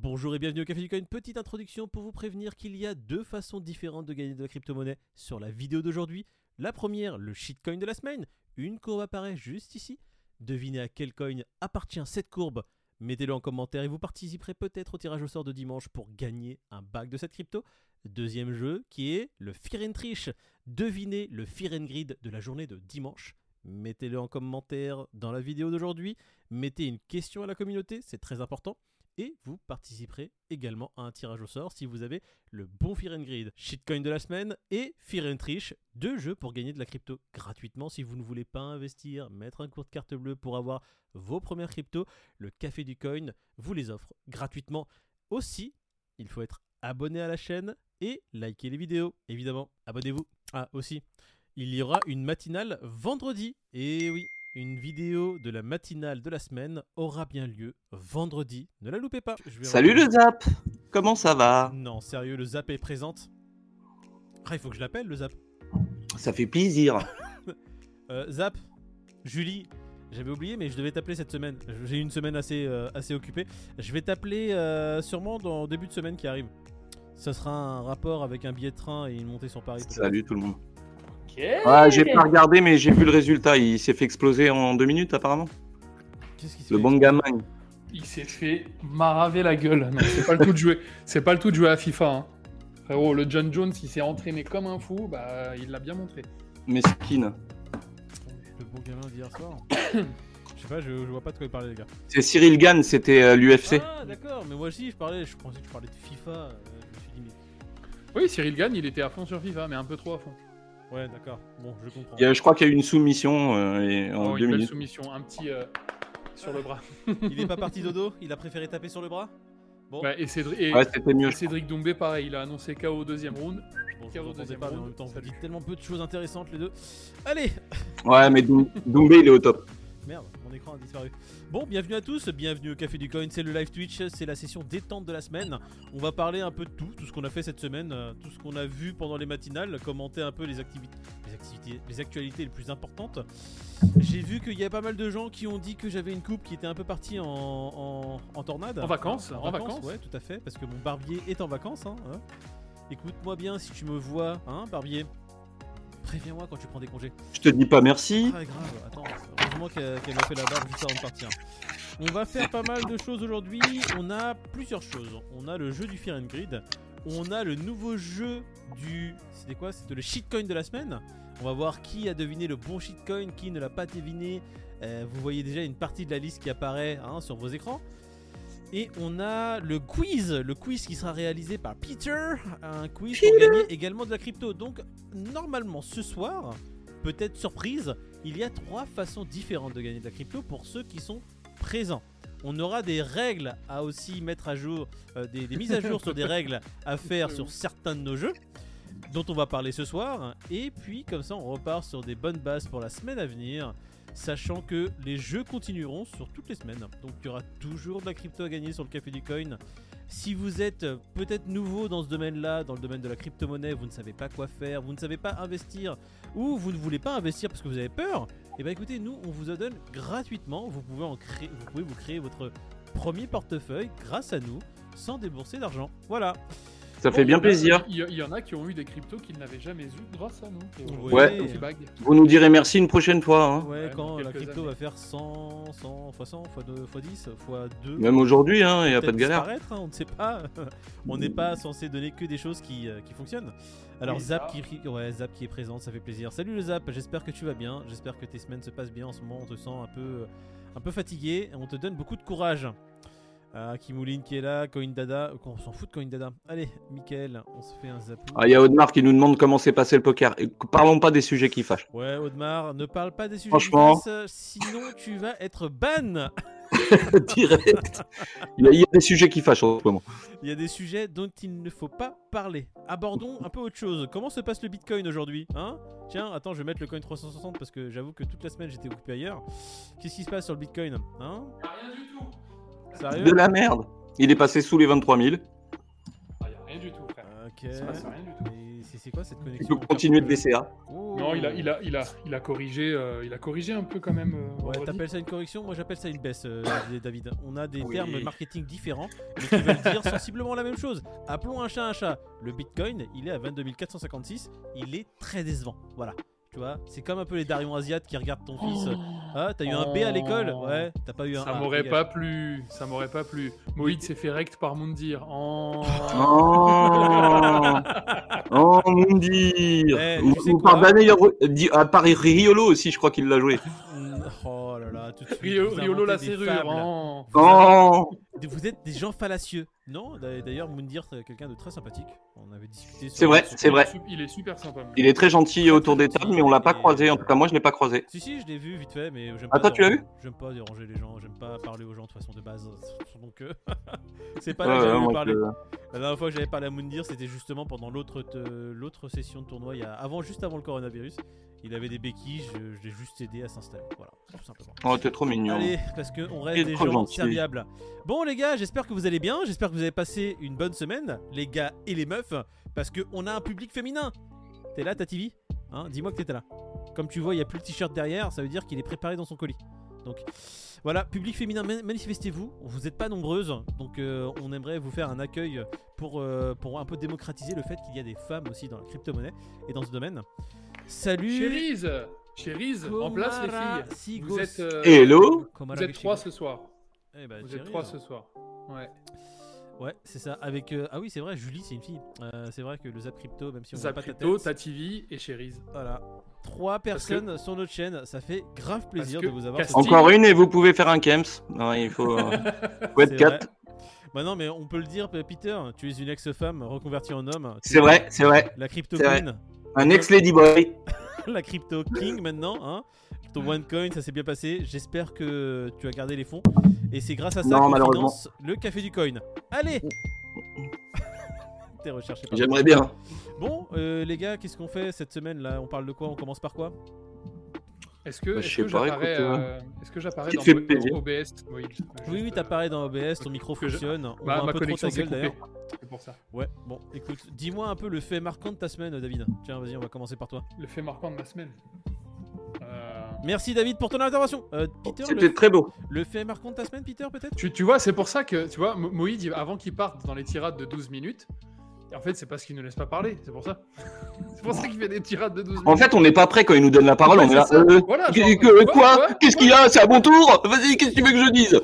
Bonjour et bienvenue au Café du Coin. Petite introduction pour vous prévenir qu'il y a deux façons différentes de gagner de la crypto-monnaie sur la vidéo d'aujourd'hui. La première, le shitcoin de la semaine. Une courbe apparaît juste ici. Devinez à quel coin appartient cette courbe. Mettez-le en commentaire et vous participerez peut-être au tirage au sort de dimanche pour gagner un bac de cette crypto. Deuxième jeu qui est le Fear and. Devinez le Fear Grid de la journée de dimanche. Mettez-le en commentaire dans la vidéo d'aujourd'hui. Mettez une question à la communauté, c'est très important. Et vous participerez également à un tirage au sort si vous avez le bon Fear and. Shitcoin de la semaine et Fear and deux jeux pour gagner de la crypto gratuitement si vous ne voulez pas investir, mettre un cours de carte bleue pour avoir vos premières cryptos. Le Café du Coin vous les offre gratuitement. Aussi, il faut être abonné à la chaîne et liker les vidéos, évidemment. Abonnez-vous. Ah, aussi, il y aura une matinale vendredi. Et oui, une vidéo de la matinale de la semaine aura bien lieu vendredi. Ne la loupez pas. Salut le Zap Comment ça va? Non, sérieux, le Zap est présente. Ah, il faut que je l'appelle, le Zap. Ça fait plaisir. Euh, Zap, Julie, j'avais oublié, mais je devais t'appeler cette semaine. J'ai eu une semaine assez, euh, assez occupée. Je vais t'appeler euh, sûrement dans le début de semaine qui arrive. Ça sera un rapport avec un billet de train et une montée sur Paris. Salut tout le monde. Ouais, j'ai pas regardé, mais j'ai vu le résultat. Il s'est fait exploser en deux minutes, apparemment. Qu'est-ce qui se Le fait bon gamin. Il s'est fait maraver la gueule. Non, c'est pas le tout de jouer. C'est pas le tout de jouer à FIFA. hein. Frérot, le John Jones, il s'est entraîné comme un fou. Bah, il l'a bien montré. Mesquine. Le bon gamin d'hier soir. Je sais pas, je, je vois pas de quoi il parlait, les gars. C'est Cyril Gann, c'était euh, l'UFC. Ah, d'accord, mais moi aussi, je parlais, je pensais que tu parlais de FIFA. euh, je me suis dit, mais. Oui, Cyril Gann, il était à fond sur FIFA, mais un peu trop à fond. Ouais, d'accord, bon, je comprends. Il y a- je crois qu'il y a eu une soumission euh, et en Oh, deux une minutes. soumission, un petit euh, sur le bras. Il est pas parti dodo, il a préféré taper sur le bras? Bon, Ouais, et Cédric, et Ouais, c'était mieux. je Cédric Doumbé, pareil, il a annoncé KO au deuxième round. bon entendais deuxième pas, mais en round. même temps, vous dites tellement peu de choses intéressantes, les deux. Allez. Ouais, mais Doumbé, il est au top. Merde, mon écran a disparu. Bon, bienvenue à tous, bienvenue au Café du Coin, c'est le live Twitch, c'est la session détente de la semaine. On va parler un peu de tout, tout ce qu'on a fait cette semaine, euh, tout ce qu'on a vu pendant les matinales, commenter un peu les activités, les activités, les actualités les plus importantes. J'ai vu qu'il y a pas mal de gens qui ont dit que j'avais une coupe qui était un peu partie en, en, en tornade. En vacances, en vacances. Ouais, tout à fait, parce que mon barbier est en vacances. Hein, hein. Écoute-moi bien si tu me vois, hein, barbier. Préviens-moi quand tu prends des congés. Je te dis pas merci. Ah grave, attends, heureusement qu'elle m'a fait la barbe juste avant de partir. On va faire pas mal de choses aujourd'hui, on a plusieurs choses. On a le jeu du Fear and Grid, on a le nouveau jeu du... C'était quoi? C'était le shitcoin de la semaine. On va voir qui a deviné le bon shitcoin, qui ne l'a pas deviné. Euh, vous voyez déjà une partie de la liste qui apparaît hein, sur vos écrans. Et on a le quiz, le quiz qui sera réalisé par Peter, un quiz pour gagner également de la crypto. Donc normalement ce soir, peut-être surprise, il y a trois façons différentes de gagner de la crypto pour ceux qui sont présents. On aura des règles à aussi mettre à jour, euh, des, des mises à jour sur des règles à faire sur certains de nos jeux, dont on va parler ce soir. Et puis comme ça, on repart sur des bonnes bases pour la semaine à venir, sachant que les jeux continueront sur toutes les semaines. Donc il y aura toujours de la crypto à gagner sur le Café du Coin. Si vous êtes peut-être nouveau dans ce domaine-là, dans le domaine de la crypto-monnaie, vous ne savez pas quoi faire, vous ne savez pas investir, ou vous ne voulez pas investir parce que vous avez peur, et bien écoutez, nous on vous en donne gratuitement. Vous pouvez vous créer votre premier portefeuille grâce à nous, sans débourser d'argent. Voilà. Ça fait bien plaisir. Il y, en a qui ont eu des cryptos qu'ils n'avaient jamais eu grâce à nous. Ouais. on fait bague. Vous nous direz merci une prochaine fois. hein. Ouais, Ouais, quand la crypto années. va faire 100, 100, fois 100, fois 2, fois 10, fois 2. Même aujourd'hui, hein, il n'y a pas de galère. Disparaître, hein, on ne sait pas. on n'est pas censé donner que des choses qui, euh, qui fonctionnent. Alors Oui, Zap ça. qui, ouais, Zap qui est présent, ça fait plaisir. Salut le Zap, j'espère que tu vas bien. J'espère que tes semaines se passent bien en ce moment. On te sent un peu, un peu fatigué. et On te donne beaucoup de courage. Ah, Kimouline qui est là, Coin Dada. On s'en fout de Coin Dada. Allez, Mickaël, on se fait un zap. Ah, Il y a Audemars qui nous demande comment s'est passé le poker. Et parlons pas des sujets qui fâchent. Ouais, Audemars, ne parle pas des sujets Franchement. qui passent, sinon tu vas être ban. Direct. Il y, a, il y a des sujets qui fâchent en ce moment. Il y a des sujets dont il ne faut pas parler. Abordons un peu autre chose. Comment se passe le Bitcoin aujourd'hui hein? Tiens, attends, je vais mettre le coin 360 parce que j'avoue que toute la semaine j'étais occupé ailleurs. Qu'est-ce qui se passe sur le Bitcoin Hein? Rien du tout. Sérieux De la merde. Il est passé sous les 23 000. Ah, y a rien du tout, frère. Ok. Il se passe rien du tout. Mais c'est- c'est quoi cette connexion peux continuer de DCA. Oh. Non, il a, il a, il a, il a corrigé, euh, il a corrigé un peu quand même. euh, Ouais, vendredi. t'appelles ça une correction Moi j'appelle ça une baisse, euh, David. On a des Oui. termes marketing différents, mais qui veulent dire sensiblement la même chose. Appelons un chat un chat. Le Bitcoin, il est à 22 456. Il est très décevant. Voilà. Tu vois, c'est comme un peu les Darion Asiates qui regardent ton fils. Ah, t'as eu un B à l'école Oh. Ouais, t'as pas eu un Ça A. m'aurait pas plu, ça m'aurait pas plu. Moïd s'est fait rect par Moundir. Oh. Oh, oh. Eh, Ou, tu sais ou quoi par Daniel à part Riolo aussi, je crois qu'il l'a joué. Oh là là, tout de suite. Riolo la serrure. oh. Oh, Vous êtes des gens fallacieux. Non, d'a- d'ailleurs, Moundir, c'est quelqu'un de très sympathique. On avait discuté sur. C'est vrai, c'est vrai. Il est super sympa. il est très gentil autour des tables, mais on l'a pas croisé. En tout cas, moi, je l'ai pas croisé. Si, si, je l'ai vu vite fait, mais j'aime Ah, pas. toi, tu l'as déranger- J'aime pas déranger les gens, j'aime pas parler aux gens de façon de base. Donc, euh, c'est pas là que j'avais La dernière fois que j'avais parlé à Moundir, c'était justement pendant l'autre te- l'autre session de tournoi, il y a... avant, juste avant le coronavirus. Il avait des béquilles, je, je l'ai juste aidé à s'installer. Voilà, tout simplement. Oh, t'es trop mignon. Allez, parce qu'on reste des trop gens gentil. serviables. Bon, les gars, j'espère que vous allez bien. J'espère que vous avez passé une bonne semaine, les gars et les meufs, parce qu'on a un public féminin. T'es là, Tativi hein Dis-moi que t'étais là. Comme tu vois, il n'y a plus le t-shirt derrière, ça veut dire qu'il est préparé dans son colis. Donc voilà, public féminin, ma- manifestez-vous. Vous n'êtes pas nombreuses, donc euh, on aimerait vous faire un accueil pour, euh, pour un peu démocratiser le fait qu'il y a des femmes aussi dans la crypto-monnaie et dans ce domaine. Salut Chérise, Chérise, en place les filles. Sigos. Vous êtes, euh, Hello vous êtes trois Geshigo. ce soir. Eh ben, Vous êtes trois alors. ce soir. Ouais. Ouais, c'est ça. Avec euh, ah oui, c'est vrai, Julie, c'est une fille. Euh, c'est vrai que le Zap Crypto, même si on voit Zap pas ta Crypto, tête, Tativi et Chérise. voilà, trois personnes sur notre chaîne, ça fait grave plaisir de vous avoir. Casting- Encore une et vous pouvez faire un Kems. Non, il faut, euh, faut être C'est 4. vrai. Bah non, mais on peut le dire, Peter, tu es une ex-femme reconvertie en homme. C'est es vrai, c'est vrai. La crypto queen, Un ex-Lady Boy. la crypto king maintenant. Hein. Ton OneCoin, ça s'est bien passé. J'espère que tu as gardé les fonds. Et c'est grâce à ça Non, qu'on finance le café du coin. Allez T'es recherché par J'aimerais bien. Bon, euh, les gars, qu'est-ce qu'on fait cette semaine là? On parle de quoi? On commence par quoi? Est-ce que, Bah, est-ce sais que pas, j'apparais écoute, euh, euh, est-ce que j'apparais dans, dans. OBS Oui, Juste, oui, euh, t'apparais dans OBS, ton micro je- fonctionne. On voit un ma peu trop connexion ta s'est gueule coupée. d'ailleurs. C'est pour ça. Ouais, bon, écoute, dis-moi un peu le fait marquant de ta semaine, David. Tiens, vas-y, on va commencer par toi. Le fait marquant de ma semaine. Euh, Merci, David, pour ton intervention. Euh, Peter, C'était le, très beau. le fait marquant de ta semaine, Peter, peut-être? Tu, tu vois, c'est pour ça que, tu vois, Mo- Moïd, avant qu'il parte dans les tirades de 12 minutes, en fait, c'est parce qu'il ne laisse pas parler, c'est pour ça. c'est pour ça qu'il fait des tirades de 12 minutes. En fait, on n'est pas prêt quand il nous donne la parole. Ouais, on est là. euh, Voilà, que- genre, que- quoi, Qu'est-ce qu'il y a? C'est à mon tour Vas-y, qu'est-ce que tu veux que je dise?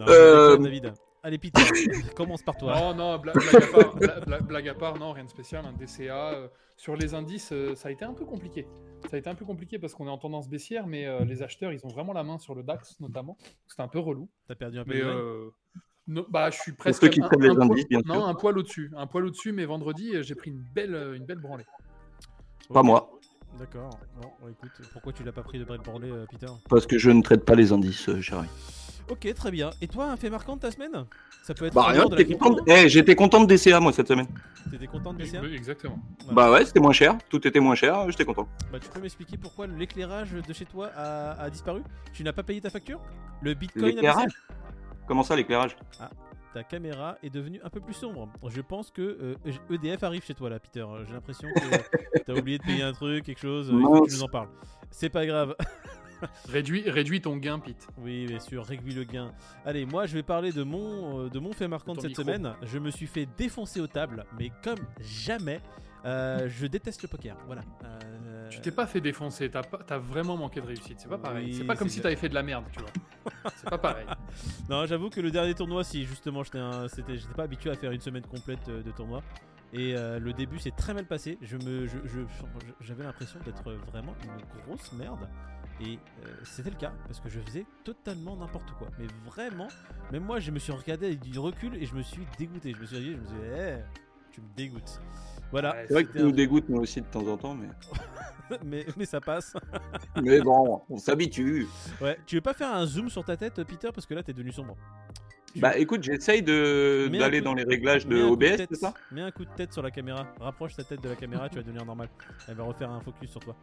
Non, Euh, David. Allez, Peter, commence par toi. Non, non, bla- blague, à part, bla- bla- blague à part, non, rien de spécial. Un DCA. euh, sur les indices, euh, ça a été un peu compliqué. Ça a été un peu compliqué parce qu'on est en tendance baissière, mais euh, les acheteurs, ils ont vraiment la main sur le DAX, notamment. C'était un peu relou. T'as perdu un peu Mais de euh, no- bah, je suis presque. ceux qui un- les un poil- indices, bien Non, sûr. un poil au-dessus. Un poil au-dessus, mais vendredi, j'ai pris une belle, une belle branlée. Pas moi, D'accord. Bon, écoute, pourquoi tu l'as pas pris de Borley, euh, Peter? Parce que je ne traite pas les indices, euh, chérie. Ok, très bien. Et toi, un fait marquant de ta semaine? Ça peut être. Bah en rien, j'étais crypto, content. Eh, j'étais content de DCA moi cette semaine. T'étais content de BCA Exactement. Bah ouais, c'était moins cher, tout était moins cher, j'étais content. Bah, tu peux m'expliquer pourquoi l'éclairage de chez toi a, a disparu? Tu n'as pas payé ta facture? Le bitcoin L'éclairage? Comment ça l'éclairage? Ta caméra est devenue un peu plus sombre. Je pense que euh, EDF arrive chez toi là, Peter. J'ai l'impression que t'as oublié de payer un truc, quelque chose. Il faut que tu nous en parles. C'est pas grave. Réduis, réduis ton gain, Pete. Oui, bien sûr, réduis le gain. Allez, moi je vais parler de mon, euh, de mon fait marquant de cette micro. semaine. Je me suis fait défoncer aux tables, mais comme jamais. Euh, je déteste le poker. Voilà. Euh, Tu t'es pas fait défoncer, t'as pas- t'as vraiment manqué de réussite. C'est pas pareil. Oui, c'est pas comme c'est si t'avais fait de la merde, tu vois. c'est pas pareil. Non, j'avoue que le dernier tournoi, si justement j'étais un- c'était- j'étais pas habitué à faire une semaine complète de tournoi. Et euh, le début s'est très mal passé. Je me, je- je- j'avais l'impression d'être vraiment une grosse merde. Et euh, c'était le cas parce que je faisais totalement n'importe quoi. Mais vraiment, même moi, je me suis regardé avec du recul et je me suis dégoûté. Je me suis dit, je me suis dit, Eh, tu me dégoûtes. Voilà. Ouais, C'est vrai que tu nous dégoûtes nous aussi de temps en temps, mais. mais, mais ça passe. mais bon, on s'habitue. Ouais. Tu veux pas faire un zoom sur ta tête, Peter, parce que là, t'es devenu sombre. Bah écoute, j'essaye d'aller coup- dans les réglages de OBS, tête- c'est ça? Mets un coup de tête sur la caméra. Rapproche ta tête de la caméra, tu vas devenir normal. Elle va refaire un focus sur toi.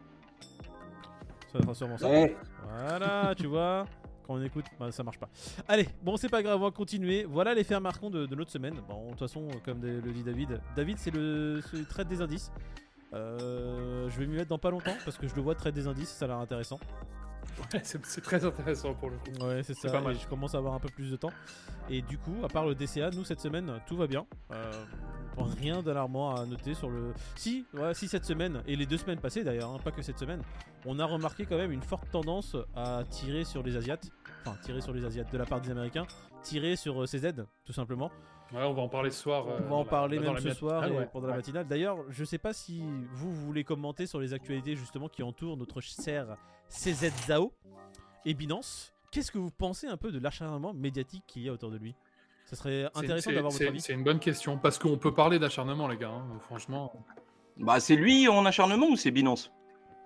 Ça va sûrement ça. Ouais. Voilà, tu vois. Quand on écoute, bah, ça marche pas. Allez, bon, c'est pas grave, on va continuer. Voilà les faits marquants de, de notre semaine. Bon, de toute façon, comme le dit David, David, c'est le traite des indices. Euh, je vais m'y mettre dans pas longtemps parce que je le vois traiter des indices, ça a l'air intéressant. Ouais, c'est très intéressant pour le coup. Ouais, c'est ça. pas mal. je commence à avoir un peu plus de temps. Et du coup, à part le DCA, nous cette semaine, tout va bien. Euh, rien d'alarmant à noter sur le. Si, ouais, si cette semaine et les deux semaines passées d'ailleurs, hein, pas que cette semaine, on a remarqué quand même une forte tendance à tirer sur les Asiates. Enfin, tirer sur les Asiates de la part des Américains, tirer sur euh, CZ, tout simplement. Ouais, on va en parler ce soir. euh, On va dans en parler même ce soir Ah, et ouais, pendant la matinale. D'ailleurs, je sais pas si vous, vous voulez commenter sur les actualités justement qui entourent notre cher CZ Zao et Binance. Qu'est-ce que vous pensez un peu de l'acharnement médiatique qu'il y a autour de lui? Ça serait C'est- intéressant d'avoir votre avis. C'est une bonne question parce qu'on peut parler d'acharnement, les gars. hein, franchement. Bah, c'est lui en acharnement ou c'est Binance?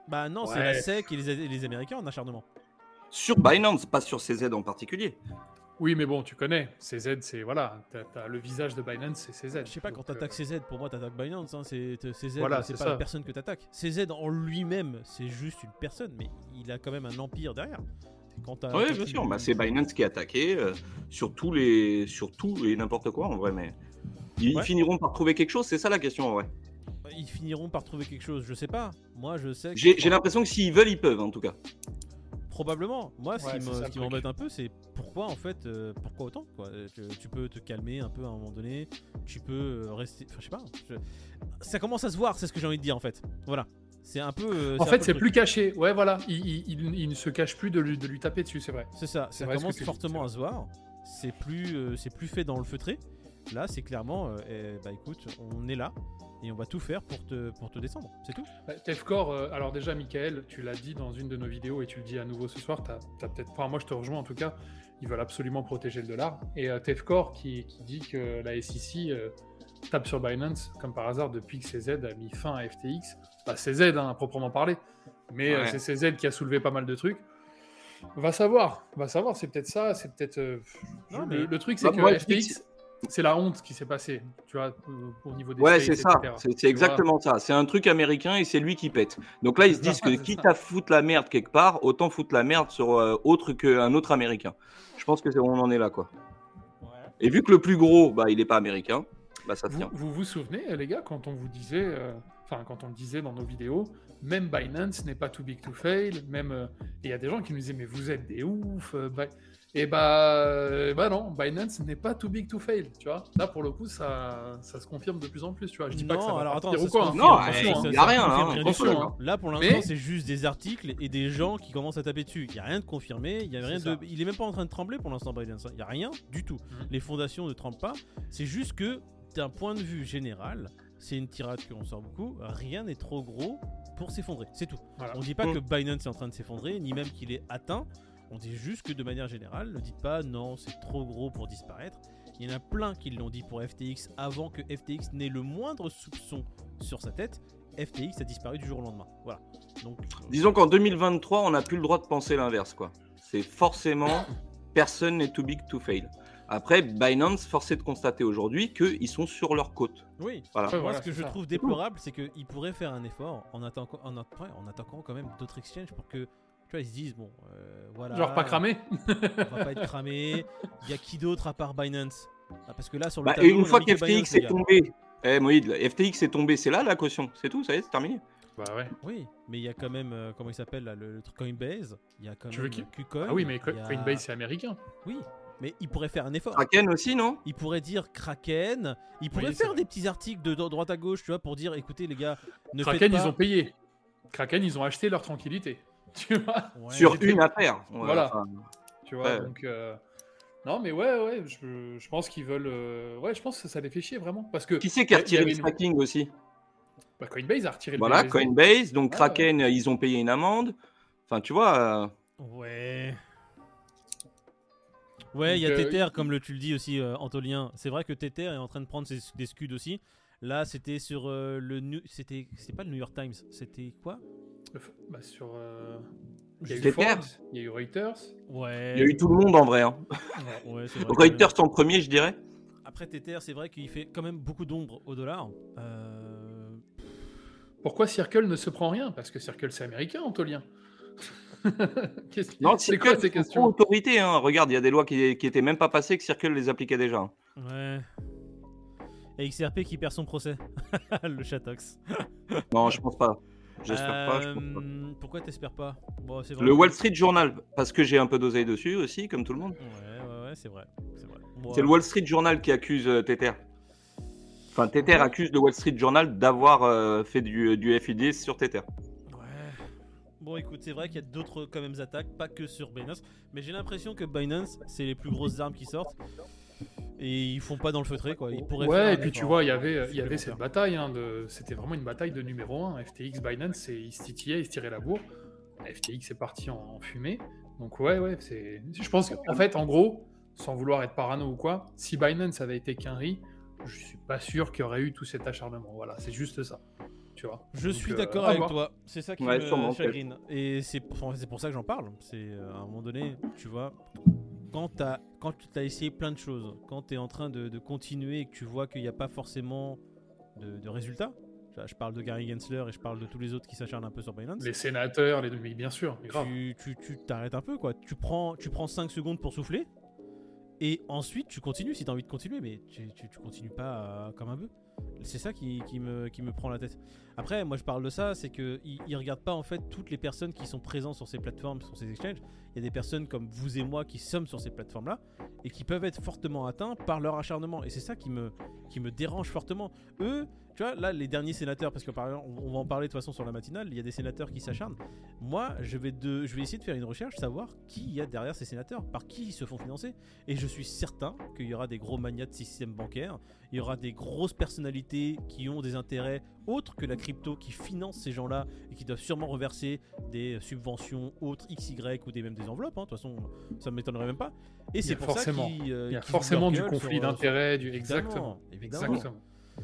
Bah non, c'est la SEC et les, les Américains en acharnement. Sur Binance, pas sur CZ en particulier. Oui, mais bon, tu connais. CZ, c'est voilà. Le visage de Binance, c'est CZ. Je sais pas, quand t'attaques euh, CZ, pour moi t'attaques Binance, hein, c'est CZ, Voilà, c'est pas ça. la personne que t'attaques. CZ en lui-même, c'est juste une personne, mais il a quand même un empire derrière. Oui, bien sûr. Bah, c'est Binance qui est attaqué euh, sur tous les, sur tout et n'importe quoi en vrai. Mais ils Ouais. finiront par trouver quelque chose. C'est ça la question en vrai. Ils finiront par trouver quelque chose, je sais pas. Moi je sais j'ai l'impression que s'ils veulent, ils peuvent en tout cas. Probablement. Moi, ce Ouais, qui ce m'embête un peu, c'est pourquoi en fait, euh, pourquoi autant quoi. Tu, tu peux te calmer un peu à un moment donné. Tu peux euh, rester. Enfin, je sais pas. je- Ça commence à se voir, c'est ce que j'ai envie de dire en fait. Voilà. C'est un peu. euh, En fait, c'est plus caché. Ouais, voilà. Il, il- il- il ne se cache plus de lui, de lui taper dessus, c'est vrai. C'est ça. Ça vrai commence fortement à se voir. C'est plus, euh, c'est plus fait dans le feutré. Là, c'est clairement. euh, eh, bah écoute, on est là et on va tout faire pour te, pour te descendre. C'est tout. Bah, Tefcor, euh, alors déjà, Michael, tu l'as dit dans une de nos vidéos et tu le dis à nouveau ce soir. T'as, t'as peut-être, enfin, moi, je te rejoins en tout cas. Ils veulent absolument protéger le dollar. Et euh, qui, qui dit que la SEC euh, tape sur Binance, comme par hasard, depuis que CZ a mis fin à FTX. Bah, CZ, hein, à proprement parler. Mais euh, Ouais. c'est CZ qui a soulevé pas mal de trucs. Va savoir, va savoir. C'est peut-être ça. C'est peut-être. euh, Non, je- mais- le, le truc, c'est Bah, que moi, je dis que FTX, c'est la honte qui s'est passée. Tu vois, au niveau des Ouais, c'est ça. C'est exactement ça. C'est un truc américain et c'est lui qui pète. Donc là, ils se disent que quitte ça. à foutre la merde quelque part, autant foutre la merde sur euh, autre qu'un autre américain. Je pense que c'est on en est là, quoi. Et vu que le plus gros, bah, il est pas américain, bah ça Vous, tient. vous vous souvenez, les gars, quand on vous disait, euh, enfin quand on le disait dans nos vidéos, même Binance n'est pas too big to fail, même euh, il y a des gens qui nous disaient mais vous êtes des oufs, euh, Bi- et bah, euh, bah non, Binance n'est pas too big to fail, tu vois. Là pour le coup ça, ça se confirme de plus en plus, tu vois. Je dis pas que ça va alors attends, ou quoi. hein. confirme, Non, attention, il hein, y ça a rien, confirme hein, rien du attention, tout. hein. Là pour l'instant, Mais- c'est juste des articles et des gens qui commencent à taper dessus. Il y a rien de confirmé, il y a rien de il est même pas en train de trembler pour l'instant Binance. hein. Il y a rien du tout. Mhm. Les fondations ne tremblent pas, c'est juste que d'un point de vue général, c'est une tirade qu'on sort beaucoup, rien n'est trop gros pour s'effondrer. C'est tout. Voilà. On dit pas Mm. que Binance est en train de s'effondrer, ni même qu'il est atteint. On dit juste que de manière générale, ne dites pas non, c'est trop gros pour disparaître. Il y en a plein qui l'ont dit pour FTX avant que FTX n'ait le moindre soupçon sur sa tête. FTX a disparu du jour au lendemain. Voilà. Donc, euh, Disons qu'en 2023, on n'a plus le droit de penser l'inverse, quoi. C'est forcément personne n'est too big to fail. Après, Binance, forcé de constater aujourd'hui qu'ils sont sur leur côte. oui. Voilà. Moi, voilà, ce que je ça. trouve déplorable, c'est qu'ils pourraient faire un effort en attaquant, en attaquant quand même d'autres exchanges pour que, tu vois, ils se disent, bon, euh, voilà. Genre pas cramé. On va pas être cramé. Il y a qui d'autre à part Binance? Ah, Parce que là, sur le Bah, tableau, et une fois qu'FTX est tombé, eh Moïd, FTX est tombé, c'est là la caution, c'est tout, ça y est, c'est terminé. Bah ouais. Oui, mais il y a quand même, euh, comment il s'appelle là, le, le truc Coinbase? Il y a quand Tu même veux qui KuCoin. Ah oui, mais a- Coinbase c'est américain. Oui, mais il pourrait faire un effort. Kraken aussi, non? Il pourrait dire Kraken. Il pourrait faire des petits articles de, de droite à gauche, tu vois, pour dire, écoutez les gars, ne Kraken faites pas. ils ont payé. Kraken ils ont acheté leur tranquillité. Tu vois. Ouais. Sur une affaire. Voilà. enfin, Tu vois, Ouais. donc. euh, Non, mais ouais, ouais, je, je pense qu'ils veulent. euh, Ouais, je pense que ça les fait chier vraiment. Parce que. Qui c'est qui a retiré le une- tracking aussi? Bah, Coinbase a retiré Voilà, le BUSD. Coinbase, donc Ouais, Kraken, ils ont payé une amende. Enfin, tu vois, euh, Ouais. Ouais, il y a euh, Tether, comme le, tu le dis aussi, euh, Antolien. C'est vrai que Tether est en train de prendre ses, des scuds aussi. Là, c'était sur euh, le. New- C'était c'était pas le New York Times, c'était quoi? Bah, sur. euh, Il y a eu sais Tether. Forbes, il y a eu Reuters. Ouais. il y a eu tout le monde en vrai. Hein. Ouais, vrai Reuters en premier, je dirais. Après Tether, c'est vrai qu'il fait quand même beaucoup d'ombre au dollar. Euh, Pourquoi Circle ne se prend rien? Parce que Circle c'est américain, Antolien. C'est quoi Circle, ces questions? autorité. Hein. Regarde, il y a des lois qui, qui étaient même pas passées que Circle les appliquait déjà. hein. Ouais. Et XRP qui perd son procès. le Chatox. Non, je pense pas. J'espère pas, je. Euh, Pourquoi t'espères pas Bon, Le Wall Street Journal, parce que j'ai un peu d'oseille dessus aussi, comme tout le monde. Ouais, ouais, ouais, c'est vrai. C'est. Bon, le Wall Street Journal qui accuse euh, Tether. Enfin, Tether accuse le Wall Street Journal d'avoir euh, fait du, du FID sur Tether. Ouais. Bon, écoute, c'est vrai qu'il y a d'autres quand même attaques, pas que sur Binance, mais j'ai l'impression que Binance, c'est les plus grosses armes qui sortent. Et ils font pas dans le feutré, quoi. Ils pourraient faire Ouais, et puis tu vois, il y avait, il y avait cette bataille. hein, de... C'était vraiment une bataille de numéro 1. FTX, Binance, c'est- ils se titillaient, ils se tiraient la bourre. FTX est parti en, en fumée. Donc ouais, ouais, c'est. Je pense qu'en fait, en gros, sans vouloir être parano ou quoi, si Binance avait été qu'un riz, je suis pas sûr qu'il y aurait eu tout cet acharnement. Voilà, c'est juste ça. Tu vois. Je Donc, suis euh, d'accord avec toi. C'est ça qui Ouais, me sûrement, chagrine. Et c'est pour, c'est pour ça que j'en parle. C'est euh, à un moment donné, tu vois, quand quand tu as essayé plein de choses, quand tu es en train de, de continuer et que tu vois qu'il n'y a pas forcément de, de résultats. Je parle de Gary Gensler et je parle de tous les autres qui s'acharnent un peu sur Binance. Les sénateurs, les demi, bien sûr, tu t'arrêtes un peu quoi. Tu prends, tu prends 5 secondes pour souffler et ensuite tu continues si tu as envie de continuer, mais tu, tu, tu continues pas euh, comme un bœuf. C'est ça qui, me, qui me prend la tête. Après, moi je parle de ça, c'est qu'ils ils regardent pas en fait toutes les personnes qui sont présentes sur ces plateformes, sur ces exchanges. Il y a des personnes comme vous et moi qui sommes sur ces plateformes là et qui peuvent être fortement atteints par leur acharnement. Et c'est ça qui me, qui me dérange fortement. Eux, tu vois, là les derniers sénateurs, parce que par exemple, on on va en parler de toute façon sur la matinale, il y a des sénateurs qui s'acharnent. Moi, je vais, de, je vais essayer de faire une recherche, savoir qui il y a derrière ces sénateurs, par qui ils se font financer. Et je suis certain qu'il y aura des gros manias de système bancaire, il y aura des grosses personnalités qui ont des intérêts autres que la crypto, qui financent ces gens-là et qui doivent sûrement reverser des subventions autres XY ou des, même des enveloppes. hein. De toute façon, ça ne m'étonnerait même pas. Et c'est pour ça forcément- qu'ils, euh, Il y a forcément du conflit euh, d'intérêts, du... exactement. évidemment. Exactement.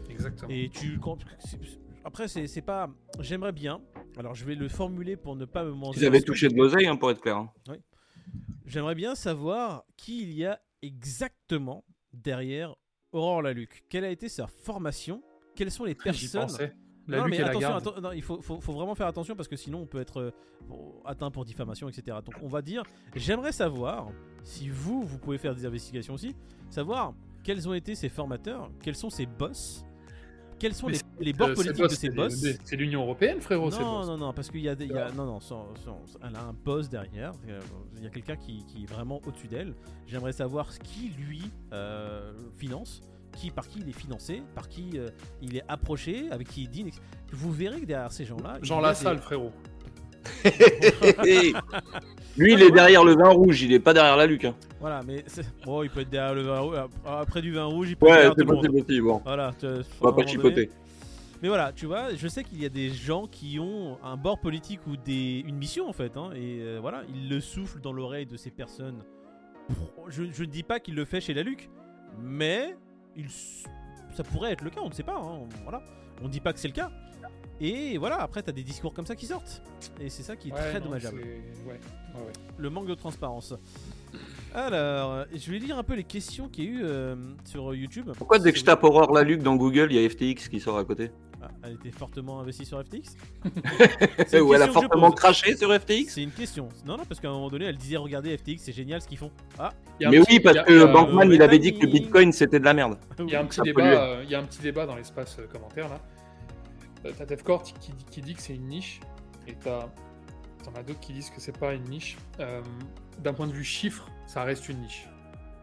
Exactement. Et tu. Après, c'est c'est pas. J'aimerais bien. Alors, je vais le formuler pour ne pas me manger. Parce que- touché de l'oseille, hein, pour être clair. hein. J'aimerais bien savoir qui il y a exactement derrière Aurore Laluc. Quelle a été sa formation? Quelles sont les personnes? pensais. La non, Luc mais et la attention, garde. atten- non, il faut, faut- faut vraiment faire attention parce que sinon on peut être euh, atteint pour diffamation, etc. Donc on va dire, j'aimerais savoir si vous, vous pouvez faire des investigations aussi, savoir quels ont été ces formateurs, quels sont ces boss, quels sont les, les bords politiques boss, de ces boss? c'est- l'Union Européenne, frérot. Non, boss. non, non, parce qu'il y a, y a- non, non, sans- sans- elle a un boss derrière. euh, Il y a quelqu'un qui, qui est vraiment au-dessus d'elle. J'aimerais savoir qui lui euh, finance, qui par qui il est financé, par qui euh, il est approché, avec qui il dîne. Vous verrez que derrière ces gens-là, Jean Lassalle, frérot. Lui, il est derrière le vin rouge, il est pas derrière la Luc. Hein. Voilà, mais bon, il peut être derrière le vin rouge. Après du vin rouge, il peut être Ouais, derrière c'est tout le monde. Bon, Voilà, tu- on va pas chipoter. Mais voilà, tu vois, je sais qu'il y a des gens qui ont un bord politique ou des, une mission en fait, hein, et euh, voilà, ils le soufflent dans l'oreille de ces personnes. Je, je ne dis pas qu'il le fait chez la Luc, mais il, ça pourrait être le cas, on ne sait pas, hein, voilà. On ne dit pas que c'est le cas. Et voilà, après, tu as des discours comme ça qui sortent. Et c'est ça qui est Ouais, très non, dommageable. c'est- ouais, ouais, ouais. Le manque de transparence. Alors, euh, je vais lire un peu les questions qu'il y a eu euh, sur YouTube. Pourquoi dès que je tape Aurore la Luc dans Google, il y a FTX qui sort à côté Ah, elle était fortement investie sur FTX Ou elle a fortement craché sur FTX C'est une question. Non, non, parce qu'à un moment donné, elle disait regardez FTX, c'est génial ce qu'ils font. Ah, Mais petit- oui, parce a- que a- Bankman, euh, il avait dit que le. Bitcoin c'était de la merde. Il y a un petit débat, euh, il y a un petit débat dans l'espace euh, commentaire là. T'as Tevcore qui, dit que c'est une niche et t'as t'en as d'autres qui disent que c'est pas une niche. Euh, D'un point de vue chiffre, ça reste une niche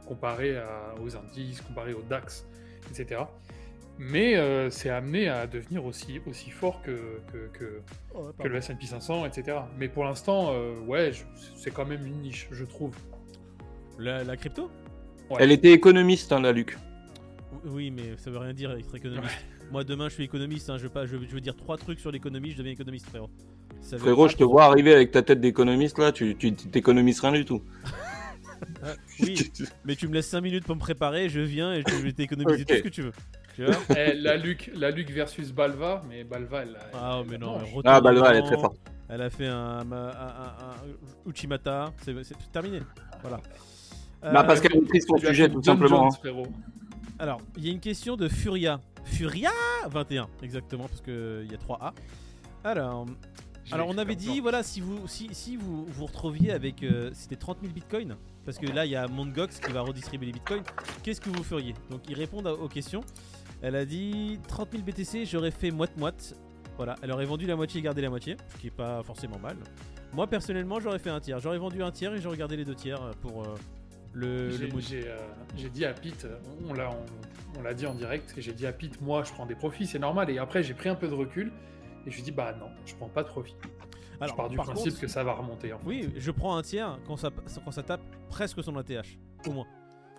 comparé à- aux indices, comparé au DAX, etc. Mais euh, c'est amené à devenir aussi, aussi fort que, que, que- que le S&P 500, etc. Mais pour l'instant, euh, ouais, je- c'est quand même une niche, je trouve. La, la crypto? Ouais. Elle était économiste, hein, la Luc. Oui, mais ça veut rien dire être économiste. Moi, demain, je suis économiste. hein, je, veux pas, je, veux- je veux dire trois trucs sur l'économie, je deviens économiste, frérot. Ça Frérot, je te vois arriver avec ta tête d'économiste là, tu tu- t'économises rien du tout. Ah, oui, mais tu me laisses 5 minutes pour me préparer, je viens et je vais t'économiser tout ce que tu veux. Tu vois Eh, la, Luc, la Luc versus Balva, mais Balva, elle a. Ah, mais non, elle Ah là, elle est très forte. Elle a fait un, un, un- un- Uchimata, c'est terminé. Voilà. Bah, parce qu'elle maîtrise son sujet tout simplement. Jones, hein. Alors, il y a une question de Furia. Furia 21, exactement, parce qu'il y a 3 A. Alors, on avait dit, voilà, si vous si, si vous vous retrouviez avec. euh, C'était 30 000 bitcoins, parce que là, il y a Mongox qui va redistribuer les bitcoins. Qu'est-ce que vous feriez? Donc, ils répondent à- aux questions. Elle a dit 30 000 BTC, j'aurais fait moite-moite. Voilà, elle aurait vendu la moitié et gardé la moitié, ce qui est pas forcément mal. Moi personnellement, j'aurais fait un tiers. J'aurais vendu un tiers et j'aurais gardé les deux tiers euh, pour euh, le, J'ai le mood. j'ai, euh, j'ai dit à Pete, euh, on l'a on, on l'a dit en direct, et j'ai dit à Pete, moi je prends des profits, c'est normal. Et après j'ai pris un peu de recul et je lui ai dit, bah non, je prends pas de profit. Alors, je pars du par principe contre, que ça va remonter. en fait. Oui, je prends un tiers quand ça, quand ça tape presque son ATH, au moins.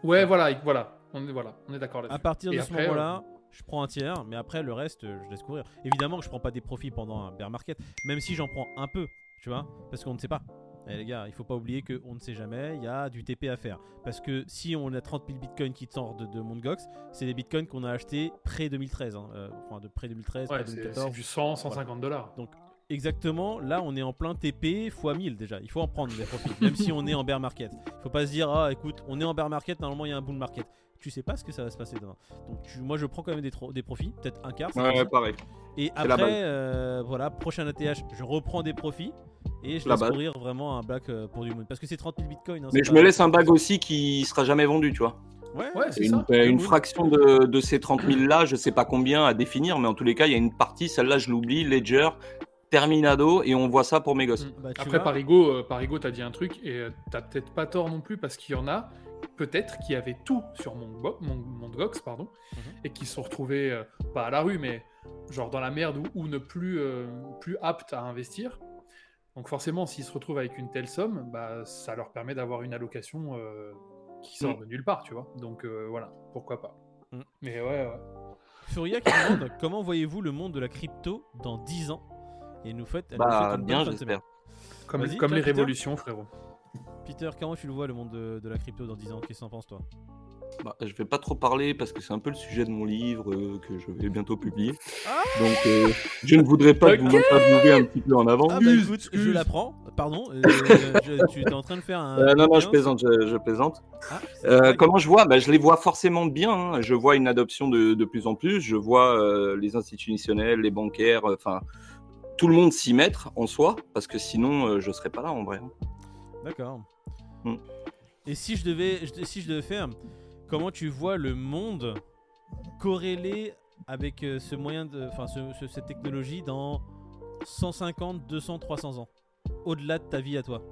Ouais, voilà, voilà, on est, voilà, on est d'accord À là-dessus. partir Et de ce après, moment-là, je prends un tiers, mais après le reste, euh, je laisse courir. Évidemment que je prends pas des profits pendant un bear market, même si j'en prends un peu, tu vois, parce qu'on ne sait pas. Eh, les gars, il faut pas oublier qu'on ne sait jamais, il y a du TP à faire. Parce que si on a 30 000 bitcoins qui sortent de, de Mt. Gox, c'est des bitcoins qu'on a achetés pré-2013, hein, euh, enfin de pré-2013, Ouais, c'est c'est pré-2014. du 100, 150 dollars. Exactement, là on est en plein TP x 1000 déjà, il faut en prendre des profits, même si on est en bear market. Il faut pas se dire, ah écoute, on est en bear market, normalement il y a un bull market. Tu sais pas ce que ça va se passer demain. Donc tu- moi je prends quand même des, des profits, peut-être un quart. c'est Ouais, pareil. Et après, euh, voilà, prochain ATH, je reprends des profits et je La laisse base. courir vraiment un black euh, pour du moon. Parce que c'est 30 000 bitcoins. hein, Mais je pas- me laisse un bag aussi qui sera jamais vendu, tu vois. Ouais, Ouais, c'est une, ça. euh, une fraction de, de ces 30 000 là, je sais pas combien à définir, mais en tous les cas, il y a une partie, celle-là je l'oublie, Ledger, Terminado, et on voit ça pour mes gosses. Mm. Bah, Après, vois. Parigo, euh, Parigo, t'as dit un truc et euh, t'as peut-être pas tort non plus parce qu'il y en a peut-être qui avaient tout sur mon, Go- mon, mon Gox, pardon, Mhm. et qui se sont retrouvés euh, pas à la rue, mais genre dans la merde ou, ou ne plus, euh, plus aptes à investir. Donc forcément, s'ils se retrouvent avec une telle somme, bah, ça leur permet d'avoir une allocation euh, qui sort Mm. de nulle part, tu vois. Donc euh, voilà, pourquoi pas. Mm. Mais ouais, ouais. Furia qui demande comment voyez-vous le monde de la crypto dans 10 ans? Et nous faites, nous Bah, une bien, j'espère. Comme, les révolutions, frérot. Peter, comment tu le vois le monde de, de la crypto dans 10 ans? Qu'est-ce que t'en penses toi? Bah, je vais pas trop parler parce que c'est un peu le sujet de mon livre euh, que je vais bibientôt publier. Ah Donc, euh, je ne voudrais pas que vous m'interviewez un petit peu en avant. Ah bah écoute, je l'apprends, pardon, euh, je- tu es en train de faire un... Euh, non, non, je plaisante, je, je plaisante. Ah, Euh, comment je vois? Bah, Je les vois forcément bien. hein. Je vois une adoption de, de plus en plus. Je vois euh, les institutionnels, les bancaires, euh, enfin tout le monde s'y mettre en soi, parce que sinon euh, je serais pas là en vrai. hein. D'accord. Hmm. Et si je devais, si je devais faire, comment tu vois le monde corrélé avec euh, ce moyen de, enfin ce- ce- cette technologie dans 150, 200, 300 ans, au-delà de ta vie à toi.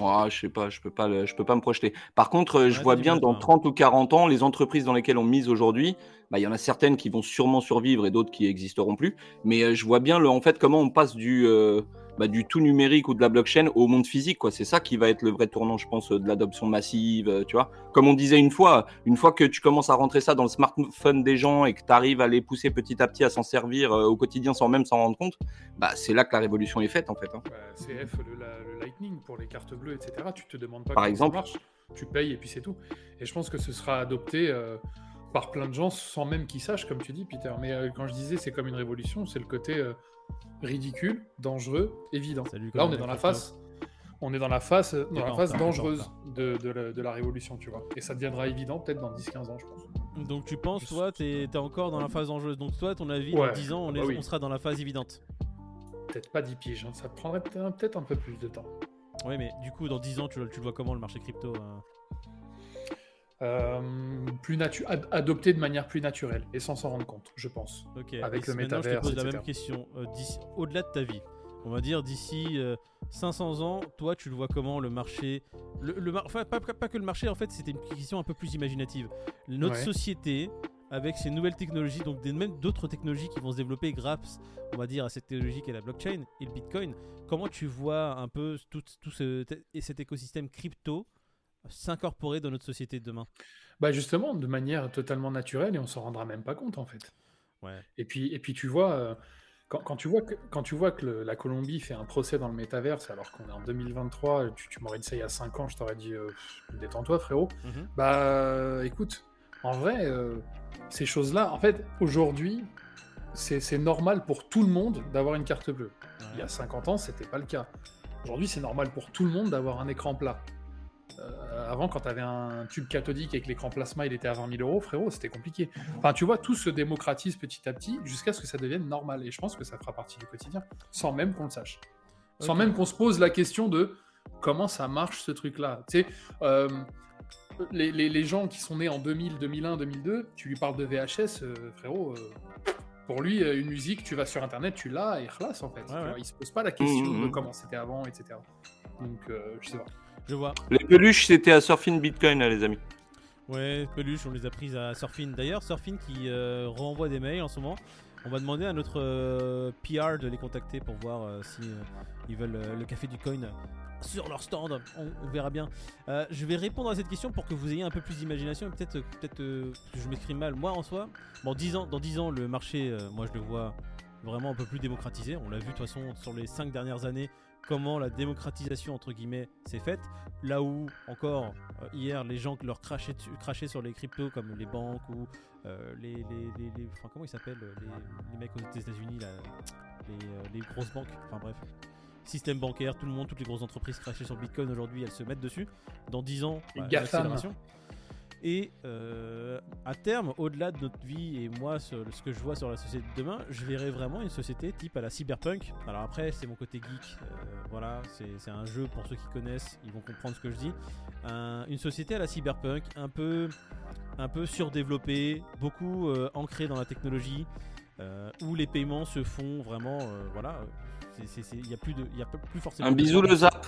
Ah, je sais pas, je peux pas, le- je peux pas me projeter. Par contre, euh, je vois bien dans toi. 30 ou 40 ans, les entreprises dans lesquelles on mise aujourd'hui, bah, il y en a certaines qui vont sûrement survivre et d'autres qui existeront plus. Mais euh, je vois bien le, en fait, comment on passe du, euh, bah, du tout numérique ou de la blockchain au monde physique. Quoi. C'est ça qui va être le vrai tournant, je pense, euh, de l'adoption massive. euh, tu vois, comme on disait une fois, une fois que tu commences à rentrer ça dans le smartphone des gens et que tu arrives à les pousser petit à petit à s'en servir euh, au quotidien sans même s'en rendre compte, bah, c'est là que la révolution est faite en fait. hein. Bah, CF, le, la- le Lightning pour les cartes bleues, etc. Tu te demandes pas Par comment exemple. ça marche, tu payes et puis c'est tout. Et je pense que ce sera adopté euh, par plein de gens sans même qu'ils sachent, comme tu dis, Peter. Mais euh, quand je disais c'est comme une révolution, c'est le côté euh, ridicule, dangereux, évident. Salut, Là, on est dans la phase. On est dans la phase, dans la phase dangereuse de, de la, de la révolution, tu vois. Et ça deviendra évident peut-être dans 10-15 ans, je pense. Donc tu penses, toi, t'es es encore dans la phase dangereuse. Donc toi, ton avis, Ouais, dans 10 ans, on, est- bah oui. on sera dans la phase évidente. Peut-être pas 10 piges, hein. ça prendrait peut-être un peu plus de temps. Oui, mais du coup, dans 10 ans, tu, le- tu le vois comment le marché crypto hein Euh, plus natu- ad- adopté de manière plus naturelle et sans s'en rendre compte, je pense. Ok. Avec Et le maintenant, je te pose la même question. euh, d'ici- Au-delà de ta vie, on va dire d'ici euh, 500 ans, toi, tu le vois comment le marché le, le mar- Enfin, pas, que le marché, en fait, c'était une question un peu plus imaginative. Notre Ouais. société, avec ces nouvelles technologies, donc des, même d'autres technologies qui vont se développer grâce, on va dire, à cette technologie qu'est la blockchain et le bitcoin, comment tu vois un peu tout, tout ce, et cet écosystème crypto s'incorporer dans notre société de demain Bah justement, de manière totalement naturelle et on s'en rendra même pas compte en fait. Ouais. Et puis, et puis tu vois, euh, quand, quand tu vois que, quand tu vois que le- la Colombie fait un procès dans le métaverse alors qu'on est en 2023, tu, tu m'aurais dit ça il y a 5 ans, je t'aurais dit euh, détends-toi frérot. Mhm. Bah euh, écoute, en vrai, euh, ces choses-là, en fait, aujourd'hui, c'est normal pour tout le monde d'avoir une carte bleue. Il y a 50 ans, c'était pas le cas. Aujourd'hui, c'est normal pour tout le monde d'avoir un écran plat. Euh, avant, quand tu avais un tube cathodique et que l'écran plasma il était à 20 000 euros, frérot, c'était compliqué. Enfin, tu vois, tout se démocratise petit à petit jusqu'à ce que ça devienne normal. Et je pense que ça fera partie du quotidien, sans même qu'on le sache. Sans même qu'on se pose la question de comment ça marche ce truc-là. Tu sais, euh, les, les- les gens qui sont nés en 2000, 2001, 2002, tu lui parles de VHS, euh, frérot, euh, Pour lui, une musique, tu vas sur internet, tu l'as et relâche en fait. Ouais, ouais. Il se pose pas la question Mhm, de mhm. comment c'était avant, etc. Donc, euh, je sais pas. Je vois. Les peluches, c'était à Surfing Bitcoin, les amis. Ouais, peluche, on les a prises à Surfin. D'ailleurs, Surfin qui euh, renvoie des mails en ce moment. On va demander à notre euh, PR de les contacter pour voir euh, si euh, ils veulent le café du coin sur leur stand. On, on verra bien. Je vais répondre à cette question pour que vous ayez un peu plus d'imagination et peut-être peut-être que je m'exprime mal. Moi en soi, bon, 10 ans, dans 10 ans, le marché, moi je le vois vraiment un peu plus démocratisé. On l'a vu de toute façon sur les 5 dernières années comment la démocratisation entre guillemets s'est faite. Là où encore euh, hier les gens leur crachaient, sur les cryptos comme les banques ou euh, les, les, les, les- enfin comment ils s'appellent euh, les, mecs aux États-Unis là, les, grosses banques. Enfin bref, système bancaire, tout le monde, toutes les grosses entreprises crachaient sur Bitcoin aujourd'hui, elles se mettent dessus. Dans 10 ans, bah, l'accélération. Et euh, à terme, au-delà de notre vie et moi, ce que je vois sur la société de demain, je verrais vraiment une société type à la cyberpunk. Alors après, c'est mon côté geek. euh, voilà, c'est un jeu pour ceux qui connaissent, ils vont comprendre ce que je dis. Un- une société à la cyberpunk, un peu, un peu surdéveloppée, beaucoup euh, ancrée dans la technologie, euh, où les paiements se font vraiment, euh, voilà. Il n'y a plus de, il a plus forcément. Un bisou le zap.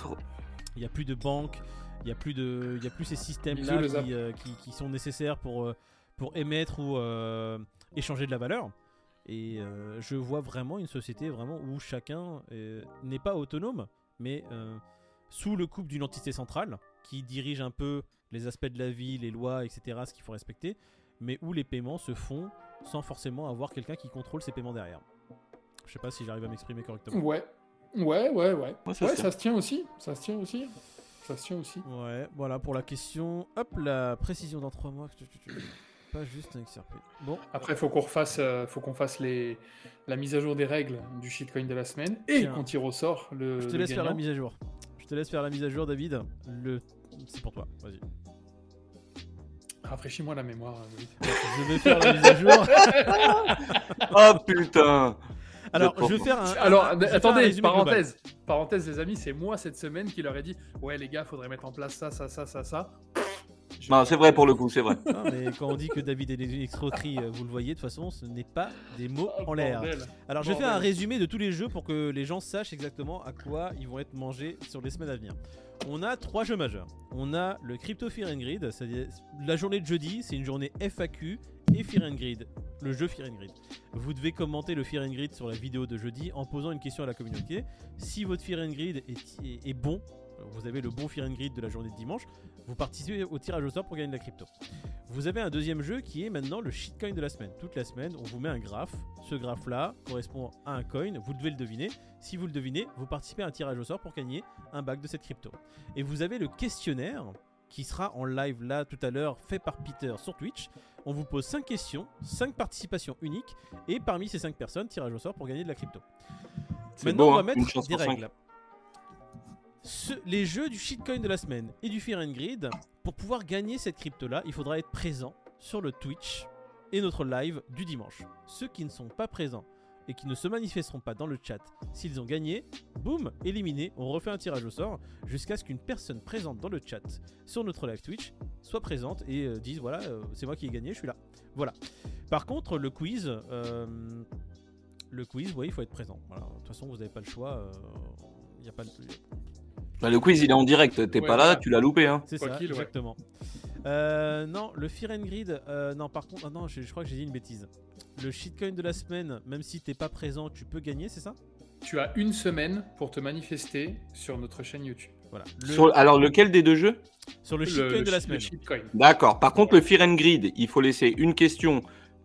Il n'y a plus de banques, il n'y a plus de, il y a plus ces systèmes Bisous, là le zap. qui, euh, qui, qui sont nécessaires pour euh, pour émettre ou euh, échanger de la valeur. Et euh, je vois vraiment une société vraiment où chacun n'est pas autonome, mais euh, sous le couple d'une entité centrale qui dirige un peu les aspects de la vie, les lois, etc., ce qu'il faut respecter, mais où les paiements se font sans forcément avoir quelqu'un qui contrôle ces paiements derrière. Je sais pas si j'arrive à m'exprimer correctement. Ouais, ouais, ouais, ouais. Ouais, ça ouais, se ça se tient aussi. Ça se tient aussi. Aussi. Ouais, voilà pour la question. Hop, la précision dans 3 mois. Pas juste un XRP. Bon, Après, faut qu'on refasse, euh, faut qu'on fasse les, la mise à jour des règles du shitcoin de la semaine et Tiens. qu'on tire au sort le. je te le laisse faire la mise à jour. Je te laisse faire la mise à jour, David. Le... C'est pour toi, vas-y. Rafraîchis-moi la mémoire. euh, Louis. Je vais faire la mise à jour. Oh putain Alors, je vais faire un. Alors, un- un attendez, global. parenthèse. Parenthèse, les amis, c'est moi cette semaine qui leur ai dit Ouais, les gars, faudrait mettre en place ça, ça, ça, ça, ça. Je- Non, c'est vrai pour le coup, c'est vrai. Non, mais quand on dit que David est des escroqueries, euh, vous le voyez, de toute façon, ce n'est pas des mots Oh, en l'air. bordel. Alors, je vais faire un résumé de tous les jeux pour que les gens sachent exactement à quoi ils vont être mangés sur les semaines à venir. On a trois jeux majeurs. On a le Crypto Fear and Grid, c'est-à-dire la journée de jeudi, c'est une journée FAQ et Fear and Grid, le jeu Fear and Grid. Vous devez commenter le Fear and Grid sur la vidéo de jeudi en posant une question à la communauté. Si votre Fear and Grid est, est- est bon, vous avez le bon Fear and Grid de la journée de dimanche, vous participez au tirage au sort pour gagner de la crypto. Vous avez un deuxième jeu qui est maintenant le shitcoin de la semaine. Toute la semaine, on vous met un graphe. Ce graphe-là correspond à un coin. Vous devez le deviner. Si vous le devinez, vous participez à un tirage au sort pour gagner un bac de cette crypto. Et vous avez le questionnaire qui sera en live là tout à l'heure, fait par Peter sur Twitch. On vous pose 5 questions, 5 participations uniques. Et parmi ces 5 personnes, tirage au sort pour gagner de la crypto. Maintenant, beau, on va hein, mettre des règles. Les jeux du shitcoin de la semaine et du Fear and Grid, pour pouvoir gagner cette crypto-là, il faudra être présent sur le Twitch et notre live du dimanche. Ceux qui ne sont pas présents et qui ne se manifesteront pas dans le chat, s'ils ont gagné, boum, éliminé, on refait un tirage au sort jusqu'à ce qu'une personne présente dans le chat sur notre live Twitch soit présente et euh, dise voilà, euh, c'est moi qui ai gagné, je suis là. Voilà. Par contre, le quiz, euh, le quiz, oui, il faut être présent. De toute façon, vous n'avez pas le choix. Il n'y a pas de... Bah, le quiz, il est en direct. T'es Ouais, pas là, voilà. tu l'as loupé. Hein. C'est ça, qu'il, ouais. exactement. Euh, non, le Fear and Grid, euh, non, par contre, ah non, je, je crois que j'ai dit une bêtise. Le shitcoin de la semaine, même si t'es pas présent, tu peux gagner, c'est ça? Tu as une semaine pour te manifester sur notre chaîne YouTube. Voilà. Le- Sur- Alors, lequel des deux jeux? Sur le shitcoin de la le semaine. D'accord. Par contre, le Fear and Grid, il faut laisser une question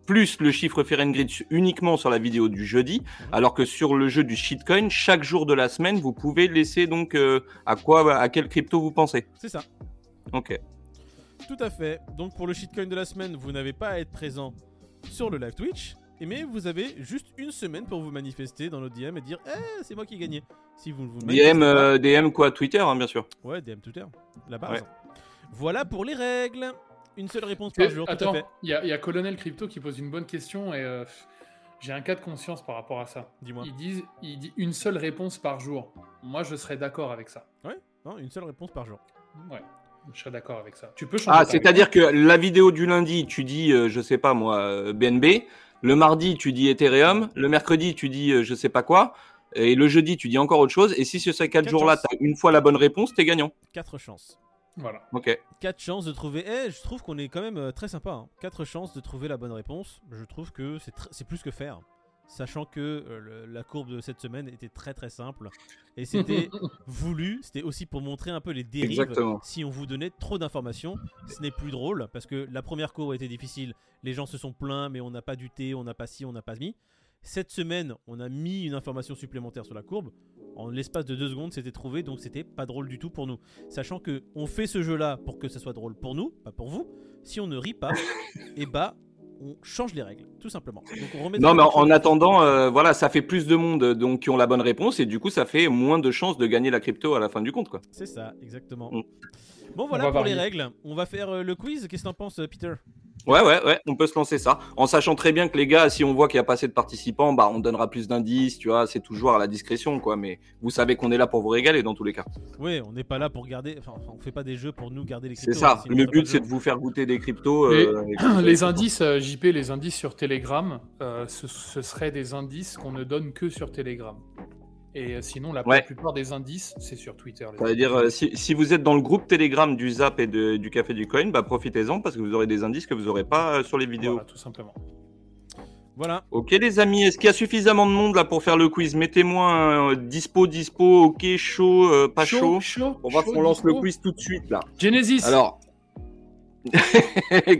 plus le chiffre Grid uniquement sur la vidéo du jeudi, alors que sur le jeu du shitcoin, chaque jour de la semaine, vous pouvez laisser donc euh, à quoi, à quelle crypto vous pensez. C'est ça. Ok. Tout à fait. Donc pour le shitcoin de la semaine, vous n'avez pas à être présent sur le live Twitch, mais vous avez juste une semaine pour vous manifester dans notre DM et dire Eh, c'est moi qui ai gagné. Si vous DM, euh, DM quoi, Twitter, hein, bien sûr. Ouais, DM Twitter, la base. Ouais. Voilà pour les règles. Une seule réponse par jour, tout Attends, à fait. il y, a- il y a Colonel Crypto qui pose une bonne question et euh, j'ai un cas de conscience par rapport à ça. Dis-moi. Il dit, il dit une seule réponse par jour. Moi, je serais d'accord avec ça. Non, une seule réponse par jour. Ouais, je serais d'accord avec ça. Tu peux changer. Ah, c'est-à-dire que la vidéo du lundi, tu dis, euh, je sais pas moi, euh, BNB. Le mardi, tu dis Ethereum. Le mercredi, tu dis euh, je sais pas quoi. Et le jeudi, tu dis encore autre chose. Et si sur ces quatre Quatre jours-là, chances. tu as une fois la bonne réponse, t'es gagnant. 4 chances. Voilà. Ok. 4 chances de trouver. Eh, je trouve qu'on est quand même euh, très sympa. 4 chances de trouver la bonne réponse. Je trouve que c'est tr- c'est plus que faire. Sachant que euh, le- la courbe de cette semaine était très très simple. Et c'était voulu. C'était aussi pour montrer un peu les dérives. Exactement. Si on vous donnait trop d'informations, ce n'est plus drôle. Parce que la première courbe était difficile. Les gens se sont plaints, mais on n'a pas du thé, on n'a pas ci, on n'a pas mis. Cette semaine, on a mis une information supplémentaire sur la courbe. En l'espace de deux secondes, c'était trouvé, donc c'était pas drôle du tout pour nous. Sachant que on fait ce jeu-là pour que ça soit drôle pour nous, pas pour vous. Si on ne rit pas, et bah on change les règles, tout simplement. Donc on remet Non, mais en, en attendant, euh, voilà, ça fait plus de monde euh, donc qui ont la bonne réponse et du coup, ça fait moins de chances de gagner la crypto à la fin du compte, quoi. C'est ça, exactement. Mm. Bon voilà pour les règles. On va faire euh, le quiz. Qu'est-ce que t'en penses, Peter? Ouais, ouais, ouais, on peut se lancer ça. En sachant très bien que les gars, si on voit qu'il y a pas assez de participants, bah, on donnera plus d'indices, tu vois, c'est toujours à la discrétion, quoi. Mais vous savez qu'on est là pour vous régaler dans tous les cas. Oui, on n'est pas là pour garder. Enfin, on fait pas des jeux pour nous garder les C'est cryptos. ça. sinon Le on ferait but, c'est de vous faire goûter des cryptos. Les- euh, Les indices, euh, JP, les indices sur Telegram, euh, ce, ce seraient des indices qu'on ne donne que sur Telegram. Et euh, sinon, la, Ouais. plupart des indices, c'est sur Twitter. Ça veut dire, euh, si, si vous êtes dans le groupe Telegram du Zap et de- du Café du Coin, bah, profitez-en parce que vous aurez des indices que vous n'aurez pas euh, sur les vidéos. Voilà, tout simplement. Voilà. Ok les amis, est-ce qu'il y a suffisamment de monde là pour faire le quiz? Mettez-moi euh, dispo, dispo, ok, chaud, pas chaud. chaud? On va qu'on lance le quiz tout de suite là. Genesis. Alors,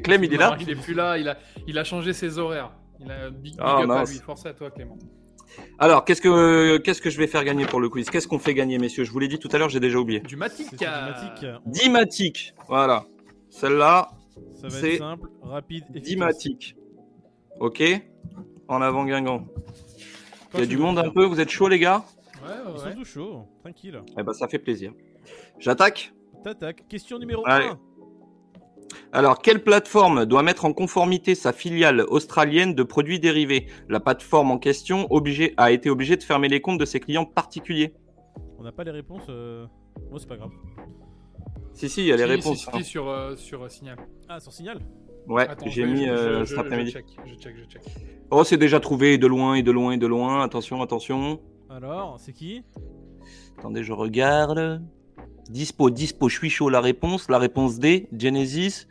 Clem il est là? Il est plus là. Il a, il a changé ses horaires. Il a big, big Ah, up à lui. Force à toi, Clément. Alors, qu'est-ce que qu'est-ce que je vais faire gagner pour le quiz? Qu'est-ce qu'on fait gagner, messieurs? Je vous l'ai dit tout à l'heure, j'ai déjà oublié. Du Matic. On- Dimatic, voilà. Celle-là, Ça va c'est être simple, rapide, efficace. Dimatic. Ok En avant Guingamp. Il y a du monde un peu, vous êtes chaud les gars? Ouais, ouais, Ils ouais. sont tout chauds, tranquille. Eh ben ça fait plaisir. J'attaque? Tac, question numéro Allez. 1. Alors, quelle plateforme doit mettre en conformité sa filiale australienne de produits dérivés? La plateforme en question obligée- a été obligée de fermer les comptes de ses clients particuliers. On n'a pas les réponses. Euh... Bon, c'est pas grave. Si, si, il y a les réponses. si, si, hein. sur, euh, sur euh, Signal. Ah, sur signal? Ouais, j'ai mis je- euh, je- cet après-midi. Je check, je check, je check. Oh, c'est déjà trouvé et de loin, et de loin, et de loin. Attention, attention. Alors, c'est qui? Attendez, je regarde. Dispo, dispo, je suis chaud. La réponse, la réponse D, Genesis.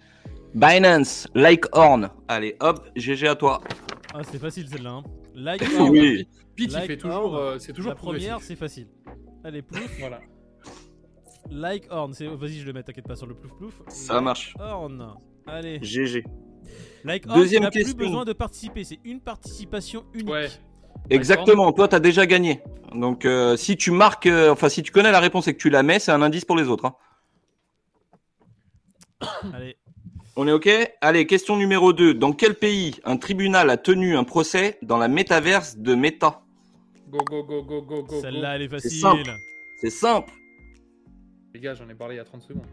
Binance, Likehorn. Allez, hop, GG à toi. Ah, c'est facile celle-là. Hein. Like, Oui. Pete, il Like fait toujours, Horn. euh, c'est toujours La première, c'est facile. Allez, plouf. Voilà. Like Horn. c'est- Vas-y, je le mets, t'inquiète pas sur le plouf plouf. Ça marche. Horn. Allez. GG. Like Horn, Deuxième tu n'as plus question. besoin de participer. C'est une participation unique. Ouais. Exactement, toi, t'as déjà gagné. Donc, euh, si tu marques, euh, enfin, si tu connais la réponse et que tu la mets, c'est un indice pour les autres. hein. Allez. On est OK? Allez, question numéro 2. Dans quel pays un tribunal a tenu un procès dans la métaverse de Meta? Go, go, go, go, go, go. Celle-là, elle est C'est facile. simple. C'est simple. go. Les gars, j'en ai parlé il y a 30 secondes.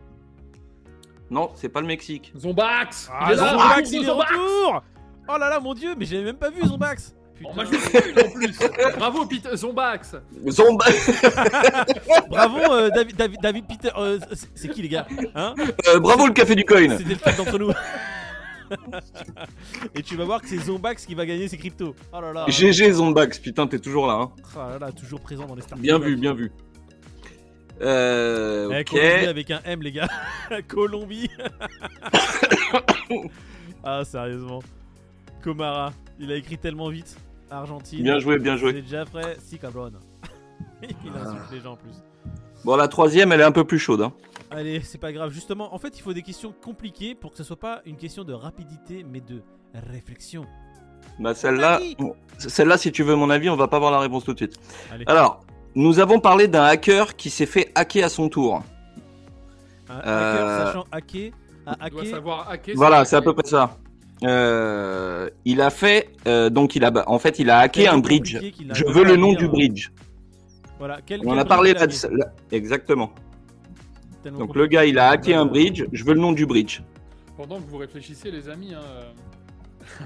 Non, c'est pas le Mexique. Zombax Ah, Zombax, il est de Zombax retour Oh là là, mon dieu, mais j'avais même pas vu Zombax En plus Bravo, Pete Zombax Zomba Bravo, euh, David, David, David Peter. euh, c'est- c'est qui les gars Hein Euh, Bravo le café du coin. C'était le fait d'entre nous. Et tu vas voir que c'est Zombax qui va gagner ses cryptos. Oh là là. GG Zombax, putain, t'es toujours là. Hein. Oh là là, toujours présent dans les stars. Bien vu, bien vu. Euh, Eh, ok. Colombie avec un M, les gars. Colombie. ah, sérieusement. Comara, il a écrit tellement vite. Argentine. Bien joué, bien joué. C'est déjà frais, si cabron. il insulte les gens en plus. Bon, la troisième, elle est un peu plus chaude. Hein. Allez, c'est pas grave. Justement, en fait, il faut des questions compliquées pour que ce soit pas une question de rapidité, mais de réflexion. Bah, celle-là, celle-là, si tu veux mon avis, on va pas voir la réponse tout de suite. Allez. Alors, nous avons parlé d'un hacker qui s'est fait hacker à son tour. Un hacker Euh, sachant hacker, à dois hacker. savoir hacker. Voilà, c'est à peu près ça. Euh, il a fait, euh, donc il a, en fait, il a hacké un bridge. Je veux le nom du bridge. Voilà, quel, On quel a parlé bridge là, là- Exactement. Tellement Donc le gars, il a hacké un bridge. Je veux le nom du bridge. Pendant que vous réfléchissez, les amis, hein,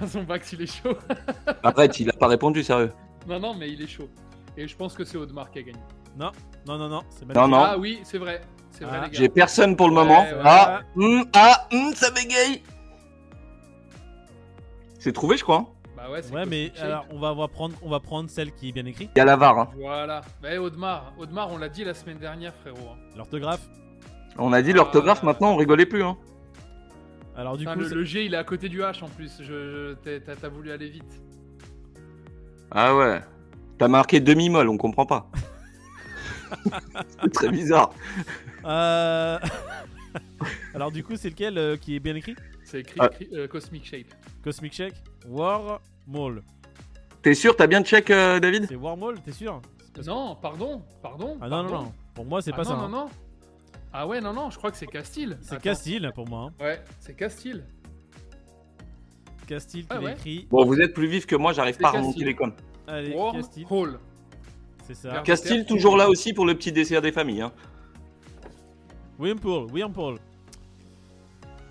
euh, Zombax, il est chaud. Arrête, il a pas répondu, sérieux. Non, non, mais il est chaud. Et je pense que c'est Audemars qui a gagné. Non, non, non, non, c'est Non, non. Ah oui, c'est vrai. C'est vrai, Ah. les gars. J'ai personne pour le Ouais, moment. ouais. Ah, hum, ah, hum, ça bégaye. C'est trouvé, je crois. hein. Bah ouais, c'est Ouais, mais alors on va, on va prendre, on va prendre celle qui est bien écrite. Il y a la VAR. hein. Voilà. Bah, Audemars. Audemars, on l'a dit la semaine dernière, frérot. hein. L'orthographe. On a dit l'orthographe, Ah. maintenant on rigolait plus. Hein. Alors du coup, le, le G, il est à côté du H en plus. Je, t'as voulu aller vite. Ah ouais. T'as marqué demi-molle, on comprend pas. c'est très bizarre. Euh, alors du coup, c'est lequel euh, qui est bien écrit? C'est écrit, Ah. euh, Cosmic Shape. Cosmic Check War Mall. T'es sûr, t'as bien check, euh, David C'est War Mall, t'es sûr que- Non, pardon, pardon. Ah non, non, pardon. non. Pour moi, c'est Ah pas non, ça. non, hein. non. Ah ouais, non, non, je crois que c'est Castile. C'est. Castile pour moi. hein. Ouais, c'est Castile. Castile qui Ah ouais. écrit. Bon, vous êtes plus vif que moi, j'arrive pas à remonter Castile. les coms. Allez, Worm Castile. Hall. C'est ça. Castille, toujours là aussi pour le petit dessert des familles. Hein. William Paul, William Paul.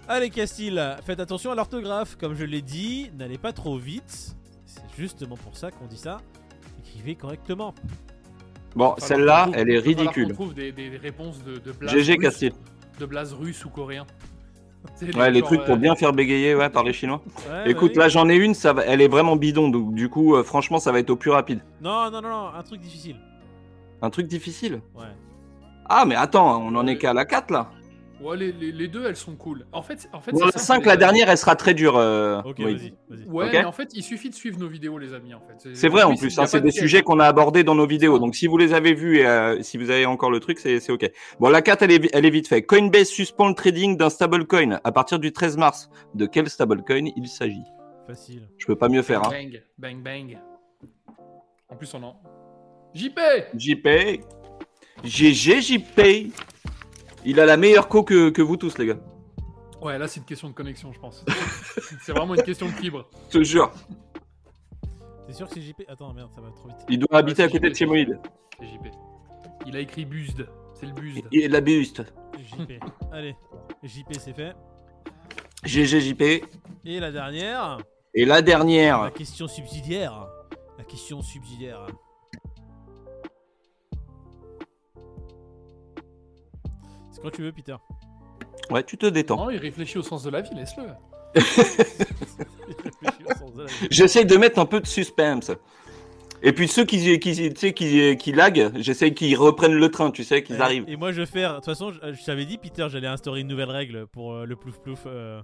Allez Castille, faites attention à l'orthographe, comme je l'ai dit, n'allez pas trop vite. C'est justement pour ça qu'on dit ça. Écrivez correctement. Bon, celle-là, elle est ridicule. qu'on trouve des, réponses de, de blaze GG russe- Castille. De blaze russe ou coréen. Ouais, les trucs pour euh, bien faire bégayer ouais, par les Chinois. Ouais, Écoute, bah oui. là j'en ai une, ça va... elle est vraiment bidon, donc du coup, euh, franchement, ça va être au plus rapide. Non, non, non, non, un truc difficile. Un truc difficile? Ouais. Ah, mais attends, on en est qu'à la 4 là. Ouais, les, les- les deux, elles sont cool. En fait, en fait simple, 5, les la dernière, elle sera très dure. euh, Ok, oui. vas-y, vas-y. Ouais, Ok. mais en fait, il suffit de suivre nos vidéos, les amis. En fait, C'est vrai en plus, hein, c'est des de sujets qu'on a abordés dans nos vidéos. Donc si vous les avez vus et euh, si vous avez encore le truc, c'est c'est ok. Bon, la 4, elle est, elle est vite fait. Coinbase suspend le trading d'un stablecoin à partir du 13 mars. De quel stablecoin il s'agit? Facile. Je peux pas mieux faire. Hein. Bang, bang, bang. En plus, on en. JP JP. GG JP. Il a la meilleure co que, que vous tous, les gars. Ouais, là, c'est une question de connexion, je pense. c'est vraiment une question de fibre. Je te jure. T'es sûr que c'est JP Attends, merde, ça va trop vite. Il doit habiter c'est à côté JP. de chez Moïd. C'est JP. Il a écrit Busd. C'est le Busd. Il est de la buste. JP. Allez, JP c'est fait. GG JP. Et la dernière, Et la la dernière. question subsidiaire. La question subsidiaire. C'est quand tu veux, Peter. Ouais, tu te détends. Non, il réfléchit au sens de la vie, laisse-le. Réfléchis au sens de la vie. J'essaye de mettre un peu de suspense. Et puis ceux qui, qui, tu sais, qui, qui laguent, j'essaye qu'ils reprennent le train, tu sais, qu'ils arrivent. Et moi je vais faire. De toute façon, je, je t'avais dit, Peter, j'allais instaurer une nouvelle règle pour euh, le plouf plouf euh,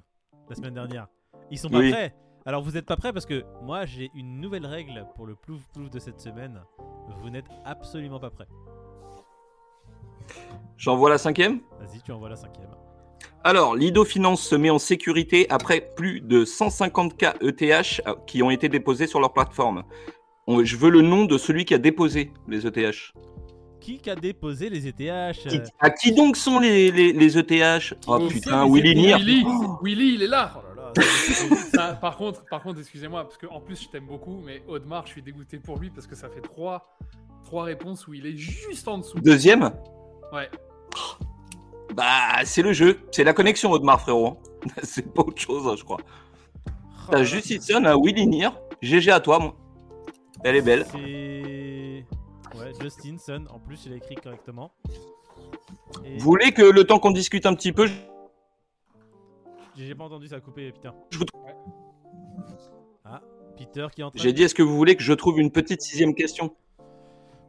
la semaine dernière. Ils sont pas Oui. prêts. Alors vous êtes pas prêts parce que moi j'ai une nouvelle règle pour le plouf plouf de cette semaine. Vous n'êtes absolument pas prêts. J'envoie la cinquième? Vas-y, tu envoies la cinquième. Alors, Lido Finance se met en sécurité après plus de 150K ETH euh, qui ont été déposés sur leur plateforme. On- je veux le nom de celui qui a déposé les ETH. Qui a déposé les ETH Qui- à qui donc sont les, les, les ETH Oh Qui putain, Willy les Neer. Willy, Oh Willy, il est là. Oh là là, c'est- Ça, par contre, par contre, excusez-moi, parce que en plus je t'aime beaucoup, mais Audemars, je suis dégoûté pour lui parce que ça fait trois, trois réponses où il est juste en dessous. Deuxième? Ouais. Bah, c'est le jeu. C'est la connexion, Audemars, frérot. c'est pas autre chose, hein, je crois. Oh T'as là. Justician, un Willy Neer. GG à toi, moi. Elle est belle. C'est. Ouais, Justin Sun, en plus il a écrit correctement. Et- Vous voulez que le temps qu'on discute un petit peu, J'ai pas entendu ça couper, Peter. Je vous- Ouais. Ah, Peter qui est en train j'ai dit est-ce que vous voulez que je trouve une petite sixième question?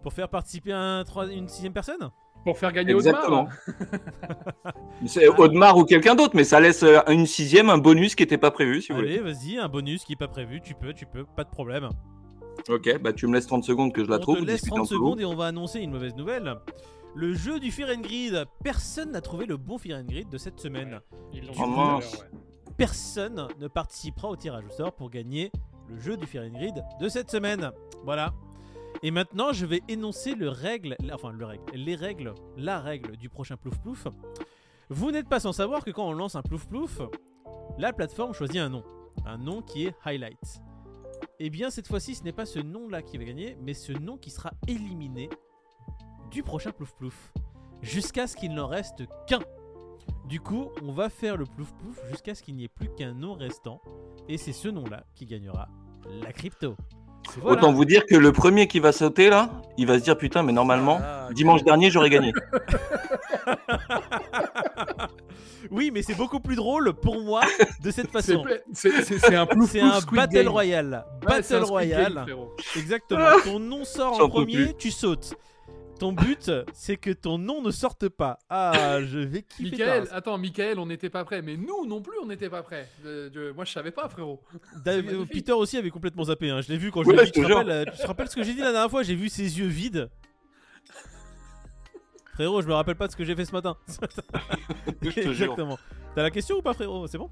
Pour faire participer un, une sixième personne? Pour faire gagner Exactement. Audemars. C'est Audemars ou quelqu'un d'autre, mais ça laisse euh, une sixième, un bonus qui était pas prévu, si vous Allez, vas-y, un bonus qui est pas prévu, tu peux, tu peux, pas de problème. voulez. Ok, bah tu me laisses 30 secondes que je la on trouve. te laisse discutez 30 un peu. secondes et on va annoncer une mauvaise nouvelle. Le jeu du Fear and Grid, personne n'a trouvé le bon Fear and Grid de cette semaine. Oh à mince. ouais. Personne ne participera au tirage au sort pour gagner le jeu du Fear and Grid de cette semaine. Voilà. Et maintenant, je vais énoncer le règle, enfin le règle, les règles, la règle du prochain plouf plouf. Vous n'êtes pas sans savoir que quand on lance un plouf plouf, la plateforme choisit un nom, un nom qui est highlight. Et bien cette fois-ci, ce n'est pas ce nom-là qui va gagner, mais ce nom qui sera éliminé du prochain plouf plouf, jusqu'à ce qu'il n'en reste qu'un. Du coup, on va faire le plouf plouf jusqu'à ce qu'il n'y ait plus qu'un nom restant, et c'est ce nom-là qui gagnera la crypto. Voilà. Autant vous dire que le premier qui va sauter là, il va se dire putain, mais normalement, Ah, dimanche dernier j'aurais gagné. Oui, mais c'est beaucoup plus drôle pour moi de cette façon. c'est- un plouf un Battle Game. Royale. Ouais, c'est un Battle Royale. Game. Exactement. Ton nom sort en premier, plus. tu sautes. Ton but, c'est que ton nom ne sorte pas. Ah, je vais kiffer Michael, attends, Michael, on n'était pas prêts, mais nous non plus, on n'était pas prêts. Euh, je- moi, je savais pas, frérot. Peter aussi avait complètement zappé. hein. Je l'ai vu quand je l'ai vu. je Tu te rappelles, euh, tu te rappelles ce que j'ai dit la dernière fois? J'ai vu ses yeux vides. Frérot, je me rappelle pas de ce que j'ai fait ce matin. Exactement. T'as la question ou pas, frérot? C'est bon?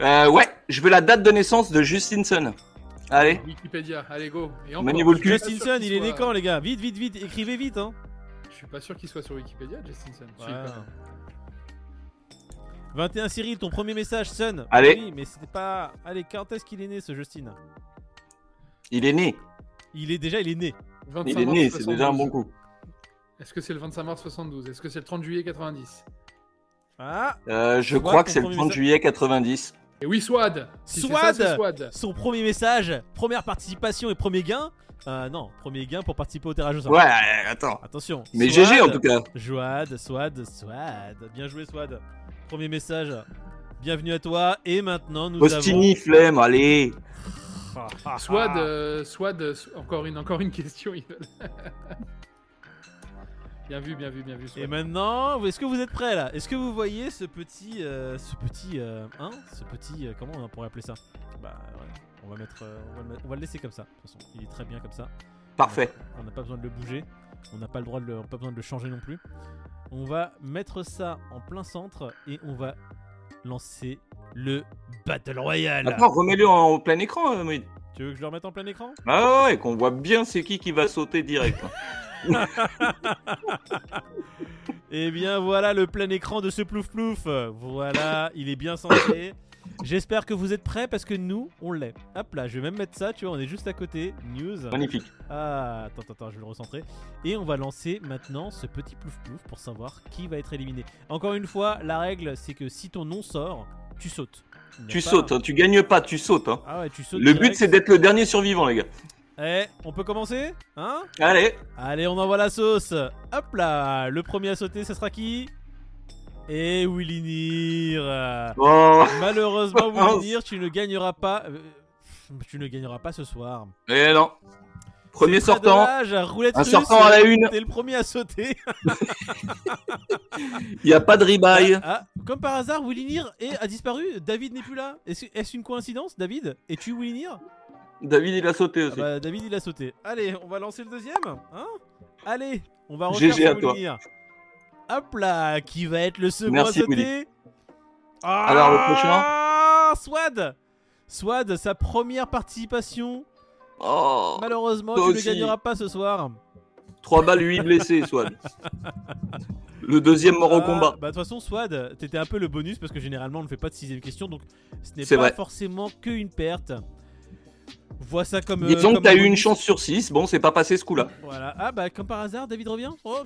Euh, ouais, je veux la date de naissance de Justinson. Allez. Wikipédia, allez go. Et encore, Maniez-vous le cul. Justinson, il est né soit- quand, les gars? Vite, vite, vite. Écrivez vite, hein. Je suis pas sûr qu'il soit sur Wikipédia, Justinson. Ouais. quand même. 21 Cyril, ton premier message, Sun. Allez. Oui, mais c'était pas. Allez, quand est-ce qu'il est né, ce Justin? Il est né. Il est déjà, il est né. 25 Il est mars né, c'est déjà un 72. bon coup. Est-ce que c'est le 25 mars 72 Est-ce que c'est le 30 juillet 90 Ah Euh, je crois que c'est le premier 30 message. juillet 90. Et oui, Swad Si c'est ça, Swad Swad Son premier message, première participation et premier gain. Euh, non, premier gain pour participer au tirage au sort. Ouais, attends. Attention. Mais Swad, GG en tout cas. Joad, Swad, Swad. Bien joué, Swad. Premier message. Bienvenue à toi. Et maintenant, nous Postini, flemme, allez. avons. Swad, euh, Swad, euh, encore, une, encore une question. bien vu, bien vu, bien vu. Et maintenant, est-ce que vous êtes prêts là? Est-ce que vous voyez ce petit, euh, ce petit, euh, hein, ce petit, euh, comment on pourrait appeler ça? Bah, ouais, on va mettre, euh, on va le mettre- on va le laisser comme ça. De toute façon, il est très bien comme ça. Parfait. On n'a pas besoin de le bouger. On n'a pas le droit de le, pas besoin de le changer non plus. On va mettre ça en plein centre et on va lancer le Battle Royale. Attends, remets-le en au plein écran, euh, Moïd. Tu veux que je le remette en plein écran? Ah ouais, ouais, qu'on voit bien c'est qui qui va sauter direct. hein. Eh bien voilà le plein écran de ce plouf plouf. Voilà, il est bien centré. J'espère que vous êtes prêts parce que nous, on l'est. Hop là, je vais même mettre ça, tu vois, on est juste à côté. News. Magnifique. Ah, attends, attends, je vais le recentrer. Et on va lancer maintenant ce petit plouf plouf pour savoir qui va être éliminé. Encore une fois, la règle, c'est que si ton nom sort, tu sautes. Tu pas- sautes, hein, tu gagnes pas, tu sautes. hein. Ah ouais, tu sautes. Le but c'est d'être le dernier survivant, les gars. Eh, on peut commencer Hein? Allez. Allez, on envoie la sauce. Hop là, le premier à sauter, ce sera qui? Et Willy Neer. Oh. Malheureusement, Mince. Willy Neer, tu ne gagneras pas. euh, tu ne gagneras pas ce soir. Eh non. Premier sortant. dommage, roulette Un russe, sortant à la une. T'es le premier à sauter. Il n'y a pas de rebuy. Ah, comme par hasard, Willy Neer a disparu. David n'est plus là. Est-ce une coïncidence, David? Es-tu Willy Neer David il a sauté Ah aussi. bah, David, il a sauté. Allez, on va lancer le deuxième. Hein? Allez, on va refaire GG à toi. Hop là, qui va être le second Merci, à sauter? Ah, Alors, le prochain? Swad Swad, sa première participation. Oh. Malheureusement, tu ne aussi. gagneras pas ce soir. 3 balles, 8 blessés, soit. Le deuxième mort au Ah, combat. Bah de toute façon, Swad, t'étais un peu le bonus parce que généralement on ne fait pas de sixième question, donc ce n'est pas vrai. forcément qu'une perte. Vois ça comme. euh, Disons que t'as eu une chance sur 6. Bon, c'est pas passé ce coup-là. Voilà. Ah bah comme par hasard, David revient. Oh.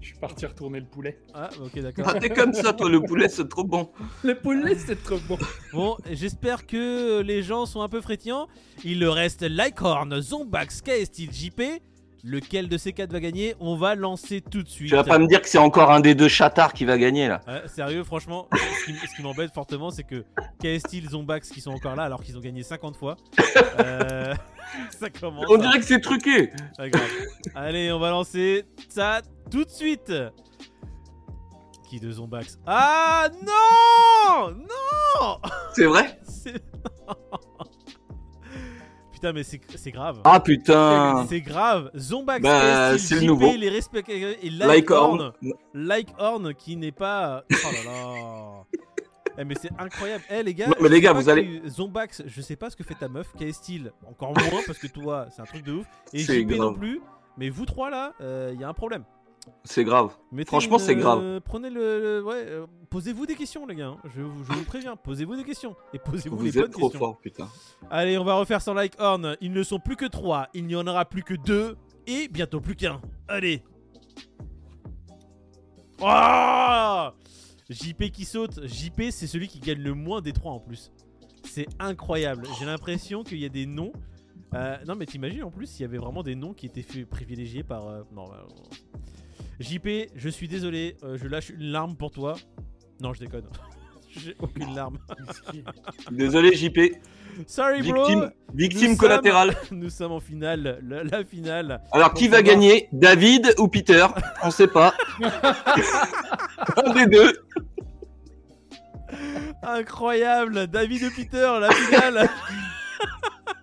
Je suis parti retourner le poulet. Ah ok d'accord. Ah, t'es comme ça, toi, le poulet, c'est trop bon. Le poulet, c'est trop bon. Bon, j'espère que les gens sont un peu frétillants. Il reste Lycorn, Zombax, KSTIL, JP. Lequel de ces quatre va gagner? On va lancer tout de suite. Tu vas pas me dire que c'est encore un des deux chatards qui va gagner, là. Ouais, sérieux, franchement, ce qui, m'embête fortement, c'est que KSTIL, Zombax qui sont encore là alors qu'ils ont gagné 50 fois. Euh, ça commence. On à- dirait que c'est truqué. Allez, on va lancer ça tout de suite. Qui de Zombax? Ah non Non C'est vrai? C'est- Putain, mais c'est grave. Ah putain. C'est grave. Zombax, Bah, c'est le JP, nouveau. les respect et Like Lycorn. Horn. Lycorn qui n'est pas. Oh là là. Eh, mais c'est incroyable. Eh les gars, Non, mais les gars, vous allez- Zombax, je sais pas ce que fait ta meuf. K-Steel, encore moins parce que toi, c'est un truc de ouf. Et JP non plus. Mais vous trois là, il y a un problème. C'est grave. Mettez Franchement, une, c'est grave. euh, prenez le. le- ouais, euh, posez-vous des questions, les gars. hein. Je, vous- je vous préviens. Posez-vous des questions. Et posez-vous les Vous bonnes êtes trop questions. fort, putain. Allez, on va refaire sans like horn. Ils ne sont plus que 3. Il n'y en aura plus que 2. Et bientôt plus qu'un. Allez. Oh JP qui saute. JP, c'est celui qui gagne le moins des 3 en plus. C'est incroyable. J'ai l'impression qu'il y a des noms. Euh, non, mais t'imagines en plus, il y avait vraiment des noms qui étaient privilégiés par. Non, bah, JP, je suis désolé, euh, je lâche une larme pour toi. Non, je déconne. J'ai aucune larme. Désolé, JP. Sorry, bro. Victime, victime Nous collatérale. Nous sommes en finale, la, la finale. Alors, qui va gagner David ou Peter? On sait pas. Un des deux. Incroyable, David et Peter, la finale.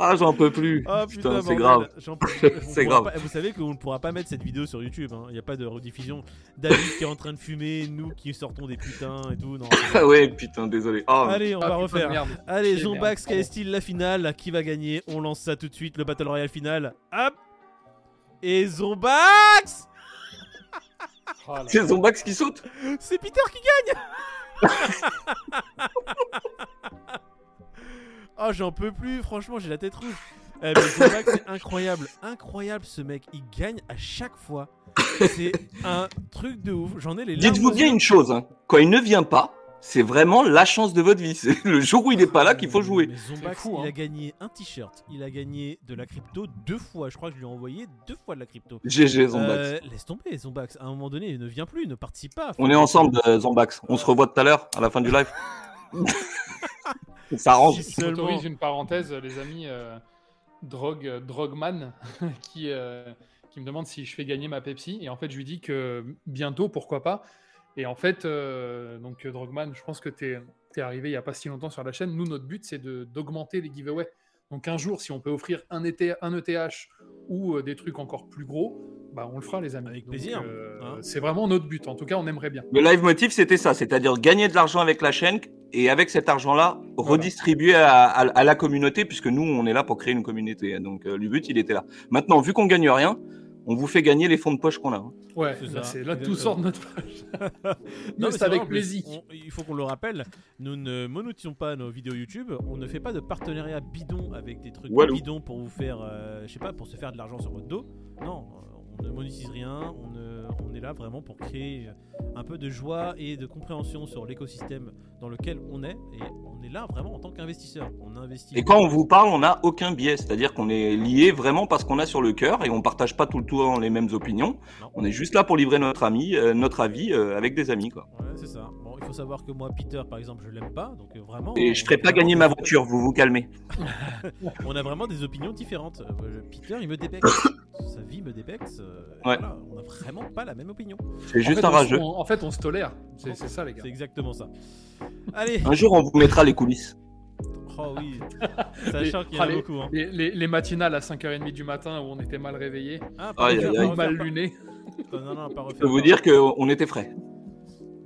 Ah, j'en peux plus. Oh Putain, putain, c'est grave. C'est grave. pas- vous savez qu'on ne pourra pas mettre cette vidéo sur YouTube. Il n'y a pas de rediffusion. David qui est en train de fumer, nous qui sortons des putains et tout. Non. Ah ouais, putain, désolé. Oh, Allez, on Ah, va refaire. merde. Allez, Zombax, merde. KSTIL, la finale? Qui va gagner? On lance ça tout de suite, le Battle Royale final. Hop Et Zombax Ah, là. c'est Zombax qui saute? C'est Peter qui gagne Oh, j'en peux plus, franchement, j'ai la tête rouge. Eh, mais Zombax, c'est incroyable, incroyable ce mec. Il gagne à chaque fois. C'est un truc de ouf. J'en ai les Dites-vous bien une chose, hein. quand il ne vient pas, c'est vraiment la chance de votre vie. C'est le jour où il n'est pas là qu'il faut jouer. Mais Zombax, il hein. a gagné un t-shirt, il a gagné de la crypto deux fois. Je crois que je lui ai envoyé deux fois de la crypto. GG Zombax. Euh, laisse tomber, Zombax. À un moment donné, il ne vient plus, il ne participe pas. On est ensemble, euh, Zombax. On se revoit tout à l'heure, à la fin du live. Ça arrange. Si Je m'autorise une parenthèse, les amis. euh, Drog, euh, Drogman qui, euh, qui me demande si je fais gagner ma Pepsi. Et en fait, je lui dis que bientôt, pourquoi pas. Et en fait, euh, donc Drogman, je pense que tu es, arrivé il n'y a pas si longtemps sur la chaîne. Nous, notre but, c'est d'augmenter les giveaways. Donc un jour, si on peut offrir un, ET, un ETH ou euh, des trucs encore plus gros, bah, on le fera, les amis. Avec plaisir, euh, hein. c'est vraiment notre but. En tout cas, on aimerait bien. Le live motif, c'était ça, c'est-à-dire gagner de l'argent avec la chaîne et avec cet argent-là, redistribuer à, à- à la communauté, puisque nous, on est là pour créer une communauté. Donc euh, le but, il était là. Maintenant, vu qu'on gagne rien, on vous fait gagner les fonds de poche qu'on a. hein. Ouais, C'est là, c'est là tout sort de notre page. Non, c'est avec plaisir. on- il faut qu'on le rappelle, nous ne monétisons pas nos vidéos YouTube, on ne fait pas de partenariat bidon avec des trucs Walou. bidons pour vous faire, euh, je sais pas, pour se faire de l'argent sur votre dos. Non, euh, on ne monétise rien, on, ne- on est là vraiment pour créer un peu de joie et de compréhension sur l'écosystème dans lequel on est, et on est là vraiment en tant qu'investisseur. On investit. Et quand on vous parle, on n'a aucun biais, c'est-à-dire qu'on est lié vraiment parce qu'on a sur le cœur et on partage pas tout le temps les mêmes opinions. Non. On est juste là pour livrer notre ami, euh, notre avis euh, avec des amis, quoi. Ouais, c'est ça. Bon, il faut savoir que moi, Peter, par exemple, je l'aime pas, donc euh, vraiment. Et je ferai pas gagner ma voiture, vous vous calmez. On a vraiment des opinions différentes. Peter, il me dépexe. Sa vie me dépexe. euh, Ouais. voilà, on a vraiment pas la même opinion. C'est juste fait, un rageux. on- en fait, on se tolère. C'est c'est ça, les gars. C'est exactement ça. Allez. Un jour, on vous mettra les coulisses. Oh oui. Sachant qu'il y en a Allez. beaucoup. hein. Les, les- les matinales à 5h30 du matin où on était mal réveillés, Ah, refaire, mal pas- lunés. Non, non, pas refaire. Je peux vous dire qu'on était frais.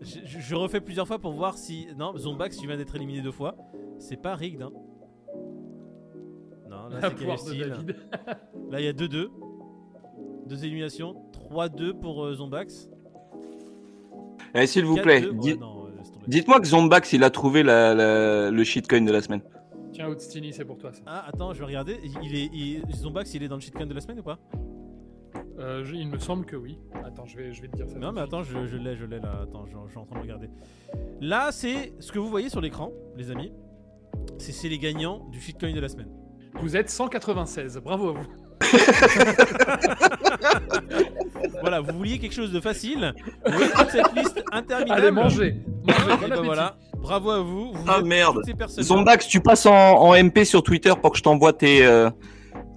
Je, je- je refais plusieurs fois pour voir si. Non, Zombax, tu viens d'être éliminé deux fois. C'est pas rigged. Hein. Non, là, La c'est. Là, il y a 2-2. Deux éliminations. 3-2 pour euh, Zombax. Eh, S'il vous plaît, 4-2. Ouais, dites- non, euh, laisse tomber. dites-moi que Zombax, il a trouvé la- la- le shitcoin de la semaine. Tiens, Outstini, c'est pour toi ça. Ah, attends, je vais regarder. Il est, il- Zombax, il est dans le shitcoin de la semaine ou pas? Euh, je- il me semble que oui. Attends, je vais, je vais te dire ça. Non, tout mais de suite. attends, je, je l'ai, je l'ai là. Attends, je, je suis en train de regarder. Là, c'est ce que vous voyez sur l'écran, les amis. C'est c'est les gagnants du shitcoin de la semaine. Vous êtes 196. Bravo à vous. Voilà, vous vouliez quelque chose de facile. Vous toute cette liste interminable. Allez. Et Bon ben voilà, bravo à vous. vous Ah merde. Zombax, tu passes en, en MP sur Twitter pour que je t'envoie tes, euh,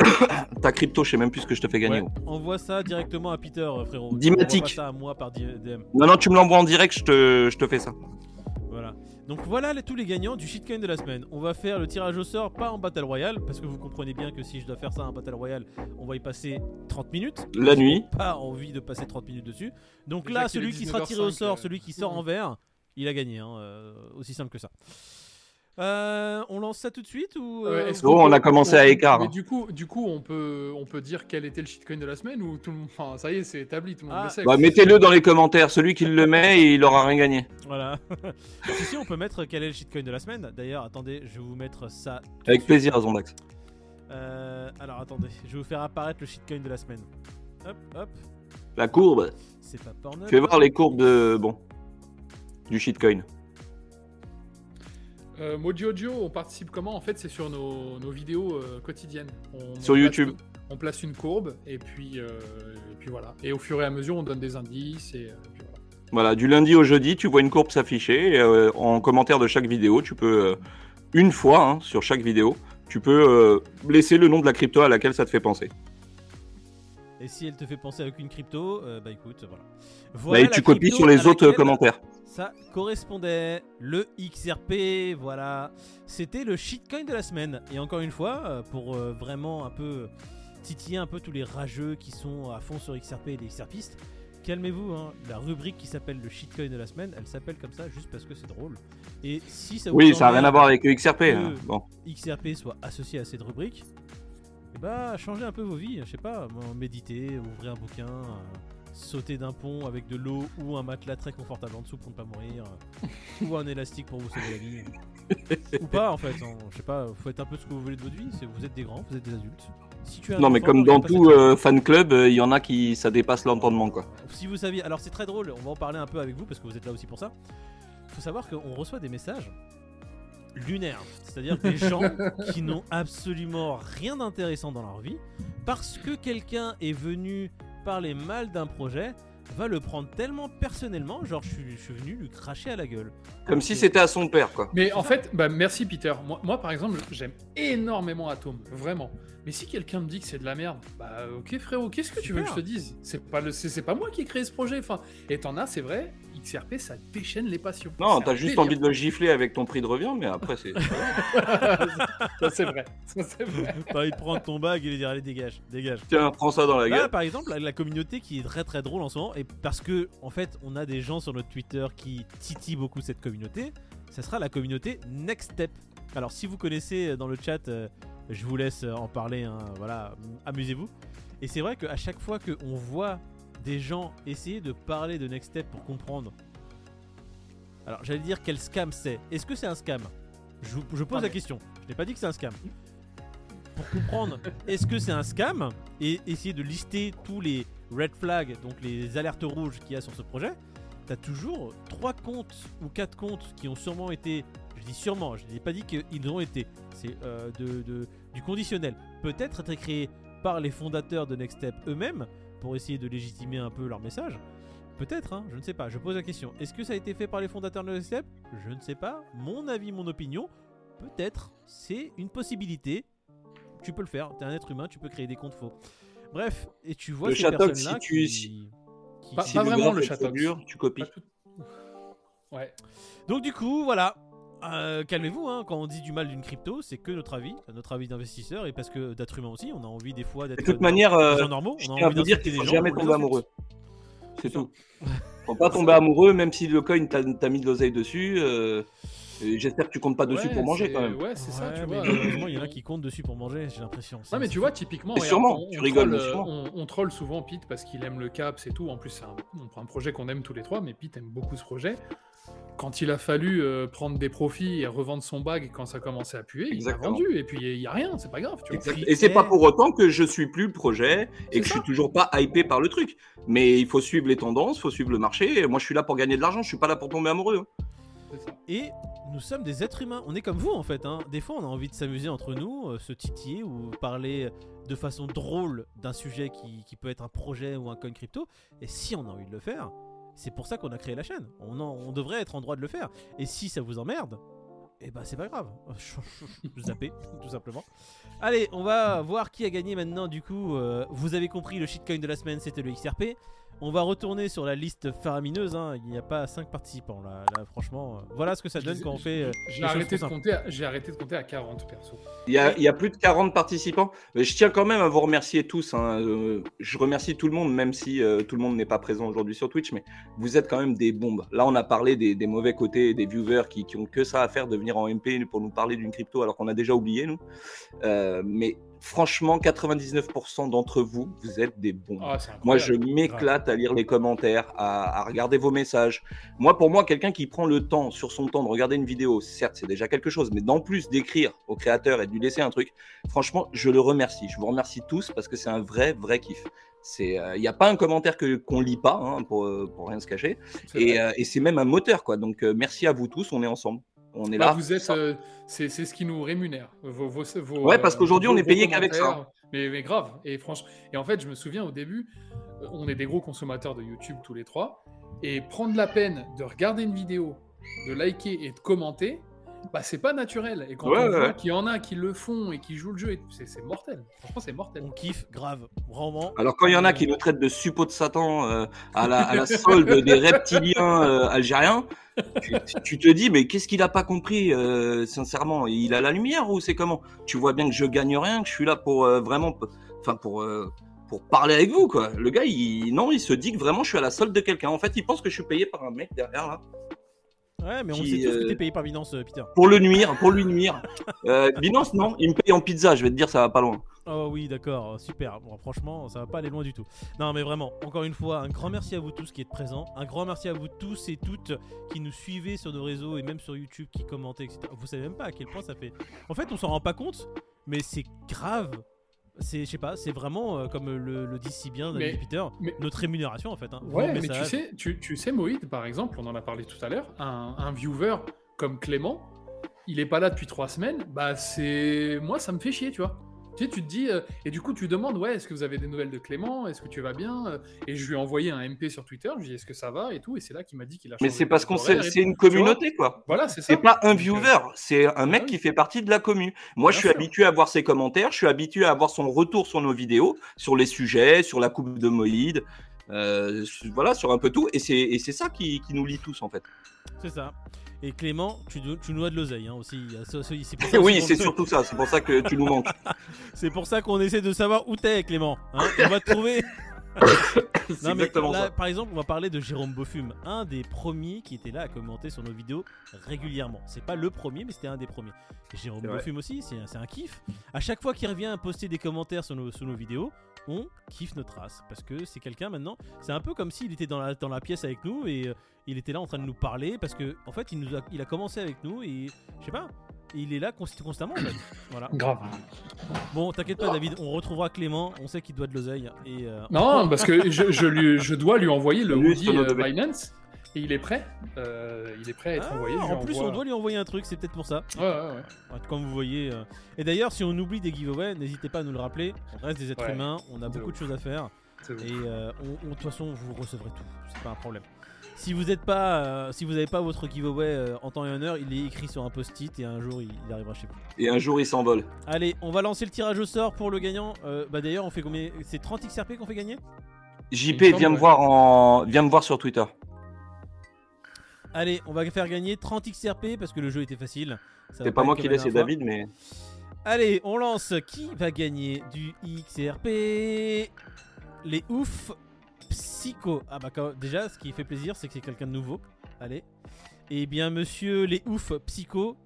ta crypto. Je sais même plus ce que je te fais gagner. Ouais, envoie ça directement à Peter, euh, frérot. Dimatic. Envoie pas ça à moi par DM. Non, non, tu me l'envoies en direct, je te, je te fais ça. Donc voilà les- tous les gagnants du shitcoin de la semaine. On va faire le tirage au sort, pas en Battle Royale, parce que vous comprenez bien que si je dois faire ça en Battle Royale, on va y passer 30 minutes. La nuit. Pas envie de passer 30 minutes dessus. Donc Déjà là, celui qui sera tiré au 19h05, sort, euh, celui qui sort en vert, il a gagné. hein, euh, aussi simple que ça. Euh, on lance ça tout de suite ou Euh, euh, Oh, on peut- a commencé à écart. Mais du coup, du coup, on peut, on peut dire quel était le shitcoin de la semaine ou tout le monde. Enfin, ça y est, c'est établi, tout le monde Ah. le sait. Bah, mettez-le dans les commentaires. Celui qui le met, il aura rien gagné. Voilà. si, si, on peut mettre quel est le shitcoin de la semaine. D'ailleurs, attendez, je vais vous mettre ça. Avec suite. plaisir, Zombax. Euh, alors attendez, je vais vous faire apparaître le shitcoin de la semaine. Hop, hop. La courbe. C'est pas. Fais voir les courbes de. Bon. Du shitcoin. Euh, Mojojo, on participe comment? En fait, c'est sur nos, nos vidéos euh, quotidiennes. On- Sur on YouTube. on place une courbe et puis, euh, et puis voilà. Et au fur et à mesure, on donne des indices et, euh, puis voilà. Voilà, du lundi au jeudi, tu vois une courbe s'afficher. et, euh, en commentaire de chaque vidéo, tu peux, euh, une fois hein, sur chaque vidéo, tu peux euh, laisser le nom de la crypto à laquelle ça te fait penser. Et si elle te fait penser avec une crypto, euh, bah écoute, voilà. Bah, et tu copies sur les à autres laquelle commentaires. Ça correspondait. Le XRP, voilà. C'était le shitcoin de la semaine. Et encore une fois, euh, pour euh, vraiment un peu titiller un peu tous les rageux qui sont à fond sur XRP et les XRPistes, calmez-vous. hein. La rubrique qui s'appelle le shitcoin de la semaine, elle s'appelle comme ça juste parce que c'est drôle. Et si ça vous Oui, ça n'a rien à voir avec XRP. que hein. Bon. XRP soit associé à cette rubrique, et bah changez un peu vos vies, je sais pas, moi, méditer, ouvrir un bouquin, euh, sauter d'un pont avec de l'eau ou un matelas très confortable en dessous pour ne pas mourir, euh, ou un élastique pour vous sauver la vie. ou pas en fait, hein, je sais pas, faut être un peu ce que vous voulez de votre vie, c'est vous êtes des grands, vous êtes des adultes. Si tu as Non, mais comme dans tout euh, fan club, euh, il y en a qui ça dépasse l'entendement quoi. si vous saviez, alors c'est très drôle, on va en parler un peu avec vous parce que vous êtes là aussi pour ça. Faut savoir qu'on reçoit des messages lunaires, c'est-à-dire des gens qui n'ont absolument rien d'intéressant dans leur vie parce que quelqu'un est venu parler mal d'un projet va le prendre tellement personnellement, genre je suis, je suis venu lui cracher à la gueule. Comme si c'était à son père quoi. Mais en fait, bah, merci Peter. Moi, moi, par exemple, j'aime énormément Atom, vraiment. Mais si quelqu'un me dit que c'est de la merde, bah ok frérot, qu'est-ce que tu veux que je te dise? C'est pas le, c'est c'est pas moi qui ai créé ce projet. Enfin, et t'en as, c'est vrai. XRP, ça déchaîne les passions. Non, t'as juste délire. envie de le gifler avec ton prix de revient, mais après c'est. ça c'est vrai. Ça c'est vrai. T'as envie de prendre ton bag et lui dire allez dégage, dégage. Tiens, prends ça dans la Là, gueule. par exemple, la, communauté qui est très très drôle en ce moment, et parce que en fait, on a des gens sur notre Twitter qui titillent beaucoup cette communauté, ça sera la communauté Next Step. Alors, si vous connaissez euh, dans le chat, euh, je vous laisse euh, en parler. hein, voilà, amusez-vous. Et c'est vrai qu'à chaque fois qu'on voit des gens essayer de parler de Next Step pour comprendre. Alors, j'allais dire quel scam c'est. Est-ce que c'est un scam? Je, vous- je pose la question. Je n'ai pas dit que c'est un scam. Pour comprendre, est-ce que c'est un scam et essayer de lister tous les red flags, donc les alertes rouges qu'il y a sur ce projet, t'as toujours trois comptes ou quatre comptes qui ont sûrement été, je dis sûrement, je n'ai pas dit qu'ils ont été, c'est euh, de, de- du conditionnel, peut-être été créé par les fondateurs de Next Step eux-mêmes pour essayer de légitimer un peu leur message. Peut-être, hein, je ne sais pas, je pose la question. Est-ce que ça a été fait par les fondateurs de Step Je ne sais pas. Mon avis, mon opinion, peut-être, c'est une possibilité. Tu peux le faire, t'es un être humain, tu peux créer des comptes faux. Bref, et tu vois Le ces personnes-là si tu- qui- si- qui- Pas- Si pas vraiment le dur, tu copies. Tout- Ouais. Donc du coup, voilà. Euh, Calmez-vous, hein, quand on dit du mal d'une crypto, c'est que notre avis, notre avis d'investisseur, et parce que d'être humain aussi, on a envie des fois d'être De toute des manière, euh, gens normaux, je on a tiens à envie vous dire qu'il des faut jamais tomber amoureux. C'est tout. Faut pas tomber amoureux, même si le coin t'a t'as mis de l'oseille dessus. euh, et J'espère que tu comptes pas dessus Ouais, pour manger quand même. Ouais, c'est ça, Ouais, tu vois. malheureusement, il y en a qui comptent dessus pour manger, j'ai l'impression. Non mais tu vois typiquement regarde, sûrement, on, tu on rigoles, troll, euh, sûrement. on, on troll souvent Pete parce qu'il aime le cap c'est tout en plus c'est un projet qu'on aime tous les trois mais Pete aime beaucoup ce projet quand il a fallu euh, prendre des profits et revendre son bag quand ça commençait à puer Exactement. il a vendu et puis il y a rien c'est pas grave tu vois. Et c'est pas pour autant que je suis plus le projet et que je ça. suis toujours pas hypé par le truc. Mais il faut suivre les tendances, il faut suivre le marché. Moi, je suis là pour gagner de l'argent, je suis pas là pour tomber amoureux. hein. Ça. Et nous sommes des êtres humains. On est comme vous en fait. hein. Des fois, on a envie de s'amuser entre nous, euh, se titiller ou parler de façon drôle d'un sujet qui, qui peut être un projet ou un coin crypto. Et si on a envie de le faire, c'est pour ça qu'on a créé la chaîne. On, devrait être en droit de le faire. Et si ça vous emmerde, eh ben c'est pas grave. Zappez, tout simplement. Allez, on va voir qui a gagné maintenant. Du coup, euh, vous avez compris, le shitcoin de la semaine, c'était le XRP. On va retourner sur la liste faramineuse. hein. Il n'y a pas 5 participants là. Là, franchement, euh, voilà ce que ça donne quand on fait. euh, j'ai arrêté, arrêté de compter à 40 perso Il y, a, il y a plus de 40 participants. Mais je tiens quand même à vous remercier tous. hein. Euh, Je remercie tout le monde, même si euh, tout le monde n'est pas présent aujourd'hui sur Twitch. Mais vous êtes quand même des bombes. Là, on a parlé des, des mauvais côtés, des viewers qui, qui ont que ça à faire de venir en MP pour nous parler d'une crypto alors qu'on a déjà oublié, nous. Euh, mais franchement, 99% d'entre vous, vous êtes des bombes. Ah, Moi, je m'éclate à lire les commentaires, à, à regarder vos messages. Moi, pour moi, quelqu'un qui prend le temps, sur son temps, de regarder une vidéo, certes, c'est déjà quelque chose, mais d'en plus d'écrire au créateur et de lui laisser un truc, franchement, je le remercie. Je vous remercie tous parce que c'est un vrai, vrai kiff. Il n'y a pas un commentaire que qu'on lit pas, hein, pour, euh, pour rien se cacher. Et, euh, et c'est même un moteur, quoi. Donc, euh, merci à vous tous, on est ensemble. On est Bah, là. vous êtes, euh, c'est c'est ce qui nous rémunère. Vos, vos- vos, Ouais, parce qu'aujourd'hui, on est payé qu'avec ça. Mais, mais grave. Et franchement, et en fait, je me souviens au début, euh, on est des gros consommateurs de YouTube tous les trois, et prendre la peine de regarder une vidéo, de liker et de commenter, bah c'est pas naturel. Et quand Ouais, on voit qu'il y en a qui le font et qui jouent le jeu, c'est c'est mortel. Franchement, c'est mortel. On kiffe, grave, vraiment. Alors quand il y en a qui nous traitent de suppôt de Satan euh, à, la, à la solde des reptiliens euh, algériens, tu, tu te dis mais qu'est-ce qu'il a pas compris euh, sincèrement? Il a la lumière ou c'est comment? Tu vois bien que je gagne rien, que je suis là pour euh, vraiment, enfin pour euh, pour parler avec vous quoi. Le gars il non il se dit que vraiment je suis à la solde de quelqu'un. En fait il pense que je suis payé par un mec derrière là Ouais, mais on Qui, sait tous que euh, t'es payé par Binance, euh, Peter. pour le nuire, pour lui nuire. Euh, Binance non, il me paye en pizza. Je vais te dire ça va pas loin. Oh oui, d'accord, super. Bon, franchement, ça va pas aller loin du tout. Non, mais vraiment, encore une fois, un grand merci à vous tous qui êtes présents. Un grand merci à vous tous et toutes qui nous suivez sur nos réseaux et même sur YouTube, qui commentez, etc. Vous savez même pas à quel point ça fait. En fait, on s'en rend pas compte, mais c'est grave. C'est, je sais pas, c'est vraiment euh, comme le, le dit si bien David Mais- Peter, mais- notre rémunération en fait. Hein. Ouais, mais tu sais, tu, tu sais, Moïd, par exemple, on en a parlé tout à l'heure, un, un viewer comme Clément, il est pas là depuis trois semaines, bah c'est. Moi, ça me fait chier, tu vois. Tu sais, tu te dis, euh, et du coup, tu demandes, ouais, est-ce que vous avez des nouvelles de Clément? Est-ce que tu vas bien? Euh, Et je lui ai envoyé un MP sur Twitter, je lui ai dit, est-ce que ça va? Et tout, et c'est là qu'il m'a dit qu'il a Mais changé c'est parce qu'on c'est une communauté quoi. Voilà, c'est ça. C'est pas un euh, viewer, c'est un mec oui. qui fait partie de la commu. Moi, Bien je suis sûr. habitué à voir ses commentaires, je suis habitué à avoir son retour sur nos vidéos, sur les sujets, sur la coupe de Moïd, euh, voilà, sur un peu tout. Et c'est ça qui, qui nous lie tous en fait. C'est ça. Et Clément, tu, nous as de l'oseille hein, aussi. C'est pour ça oui, c'est surtout ça. C'est pour ça que tu nous manques. C'est pour ça qu'on essaie de savoir où t'es, Clément. hein. on va te trouver. c'est Non, mais exactement là, ça. Par exemple, on va parler de Jérôme Bofume, un des premiers qui était là à commenter sur nos vidéos régulièrement. C'est pas le premier, mais c'était un des premiers. Jérôme. Bofume aussi, c'est c'est un kiff. À chaque fois qu'il revient à poster des commentaires sur nos, sur nos vidéos, on kiffe notre race. Parce que c'est quelqu'un maintenant, c'est un peu comme s'il était dans la, dans la pièce avec nous et euh, il était là en train de nous parler. Parce que, en fait, il, nous a, il a commencé avec nous et je sais pas. Il est là const- constamment en fait. Voilà. Grave. Bon, t'inquiète pas, David, on retrouvera Clément. On sait qu'il doit de l'oseille. Et euh, Non, parce que je, je lui, je dois lui envoyer le nos euh. Binance, et il est prêt. Euh, il est prêt à être ah, envoyé. en plus, envoie- on doit lui envoyer un truc, c'est peut-être pour ça. Ouais, ouais, ouais. Comme vous voyez. euh. Et d'ailleurs, si on oublie des giveaways, n'hésitez pas à nous le rappeler. On reste des êtres Ouais. humains, on a beaucoup de choses à faire. Et euh, on- on- de toute façon, vous recevrez tout. C'est pas un problème. Si vous êtes pas, euh, si vous n'avez pas votre giveaway euh, en temps et en heure, il est écrit sur un post-it et un jour il, il arrivera chez vous. Et un jour, il s'envole. Allez, on va lancer le tirage au sort pour le gagnant. Euh, bah d'ailleurs, on fait combien? C'est 30 XRP qu'on fait gagner? JP, viens me voir en, viens me voir sur Twitter. Allez, on va faire gagner 30 XRP parce que le jeu était facile. C'est pas moi qui l'ai, c'est. David, mais Allez, on lance. Qui va gagner du XRP Les ouf psycho. Ah bah quand- déjà, ce qui fait plaisir, c'est que c'est quelqu'un de nouveau. Allez. Eh bien, monsieur les ouf psycho,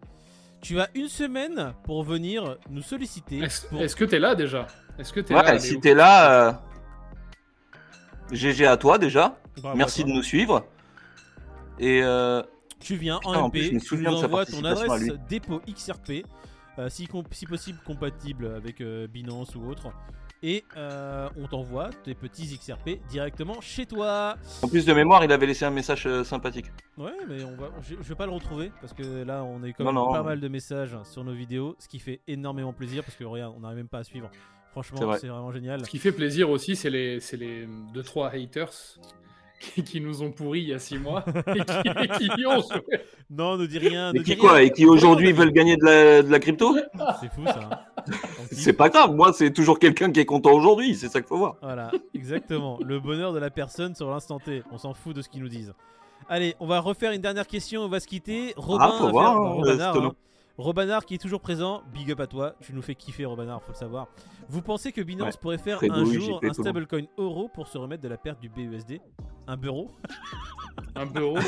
tu as une semaine pour venir nous solliciter. Est-ce pour- que t'es là déjà? Est-ce que t'es ouais, là si t'es là, euh, GG à toi déjà. Bravo Merci à de nous suivre. Et euh, Tu viens Putain, en en MP, plus, je me tu nous envoies ton adresse dépôt XRP, euh, si, possible compatible avec euh, Binance ou autre. Et euh, on t'envoie tes petits XRP directement chez toi. en plus de mémoire, il avait laissé un message euh, sympathique. Ouais, mais on va, je, je vais pas le retrouver parce que là on a eu quand même non. pas mal de messages sur nos vidéos, ce qui fait énormément plaisir parce que regarde, on n'arrive même pas à suivre. C'est Franchement, vrai. c'est vraiment génial. Ce qui fait plaisir aussi, c'est les, c'est les 2-3 haters qui, qui nous ont pourris il y a 6 mois et qui, et qui ont joué. Non, ne dis rien. Et qui dis quoi rien. Et qui aujourd'hui veulent gagner de la, de la crypto C'est fou ça. hein. C'est pas grave, moi c'est toujours quelqu'un qui est content aujourd'hui, c'est ça qu'il faut voir. Voilà, exactement. Le bonheur de la personne sur l'instant T. On s'en fout de ce qu'ils nous disent. Allez, on va refaire une dernière question. On va se quitter. Robin, Ah, faut voir, faire- hein, euh, Stono. Robanard qui est toujours présent. Big up à toi. Tu nous fais kiffer, Robanard, faut le savoir. Vous pensez que Binance Ouais. pourrait faire un jour un stablecoin euro pour se remettre de la perte du BUSD Un bureau? Un bureau?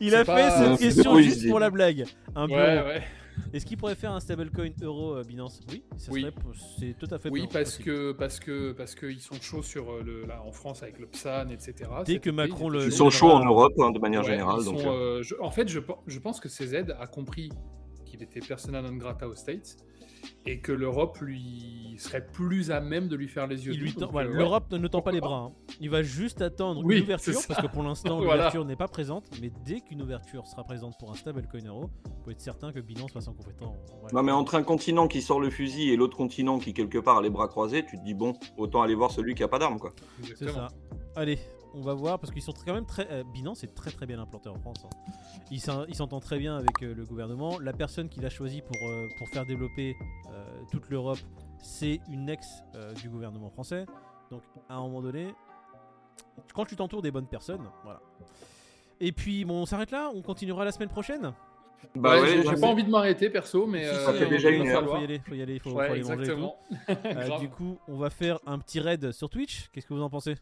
Il a pas- fait cette question juste pour la blague. Un bureau. Ouais, ouais. Est-ce qu'il pourrait faire un stablecoin euro euh, Binance? Oui, ça Oui. serait- c'est tout à fait Oui, possible. parce que parce que parce qu'ils sont chauds sur euh, le là en France avec le PSAN, etc. Dès que Macron ils le- sont chauds en Europe hein, de manière Ouais, générale. ils Donc, sont, euh, je- en fait, je, je pense que CZ a compris qu'il était persona non grata aux States et que l'Europe lui serait plus à même de lui faire les yeux. Voilà, euh, ouais. L'Europe ne, ne tend pas les bras. hein. Il va juste attendre Oui, une ouverture, parce que pour l'instant, Voilà. l'ouverture n'est pas présente. Mais dès qu'une ouverture sera présente pour un stablecoin euro, vous pouvez être certain que Binance va s'en compétent. Ouais. Non, mais entre un continent qui sort le fusil et l'autre continent qui, quelque part, a les bras croisés, tu te dis, bon, autant aller voir celui qui a pas d'armes, quoi. C'est ça. Allez, on va voir parce qu'ils sont quand même très. euh, Binance est très très bien implanté en France. hein. Il s'en- il s'entend très bien avec euh, le gouvernement. La personne qu'il a choisi pour, euh, pour faire développer euh, toute l'Europe, c'est une ex euh, du gouvernement français. Donc à un moment donné, quand tu t'entoures des bonnes personnes, voilà. Et puis bon, on s'arrête là. On continuera la semaine prochaine? Bah Ouais, ouais, j'ai- pas envie de m'arrêter perso, mais. Si, euh, ça fait on- déjà une va heure. Faut y aller, faut y aller, faut, faut aller manger et tout. Euh, du coup, on va faire un petit raid sur Twitch. Qu'est-ce que vous en pensez?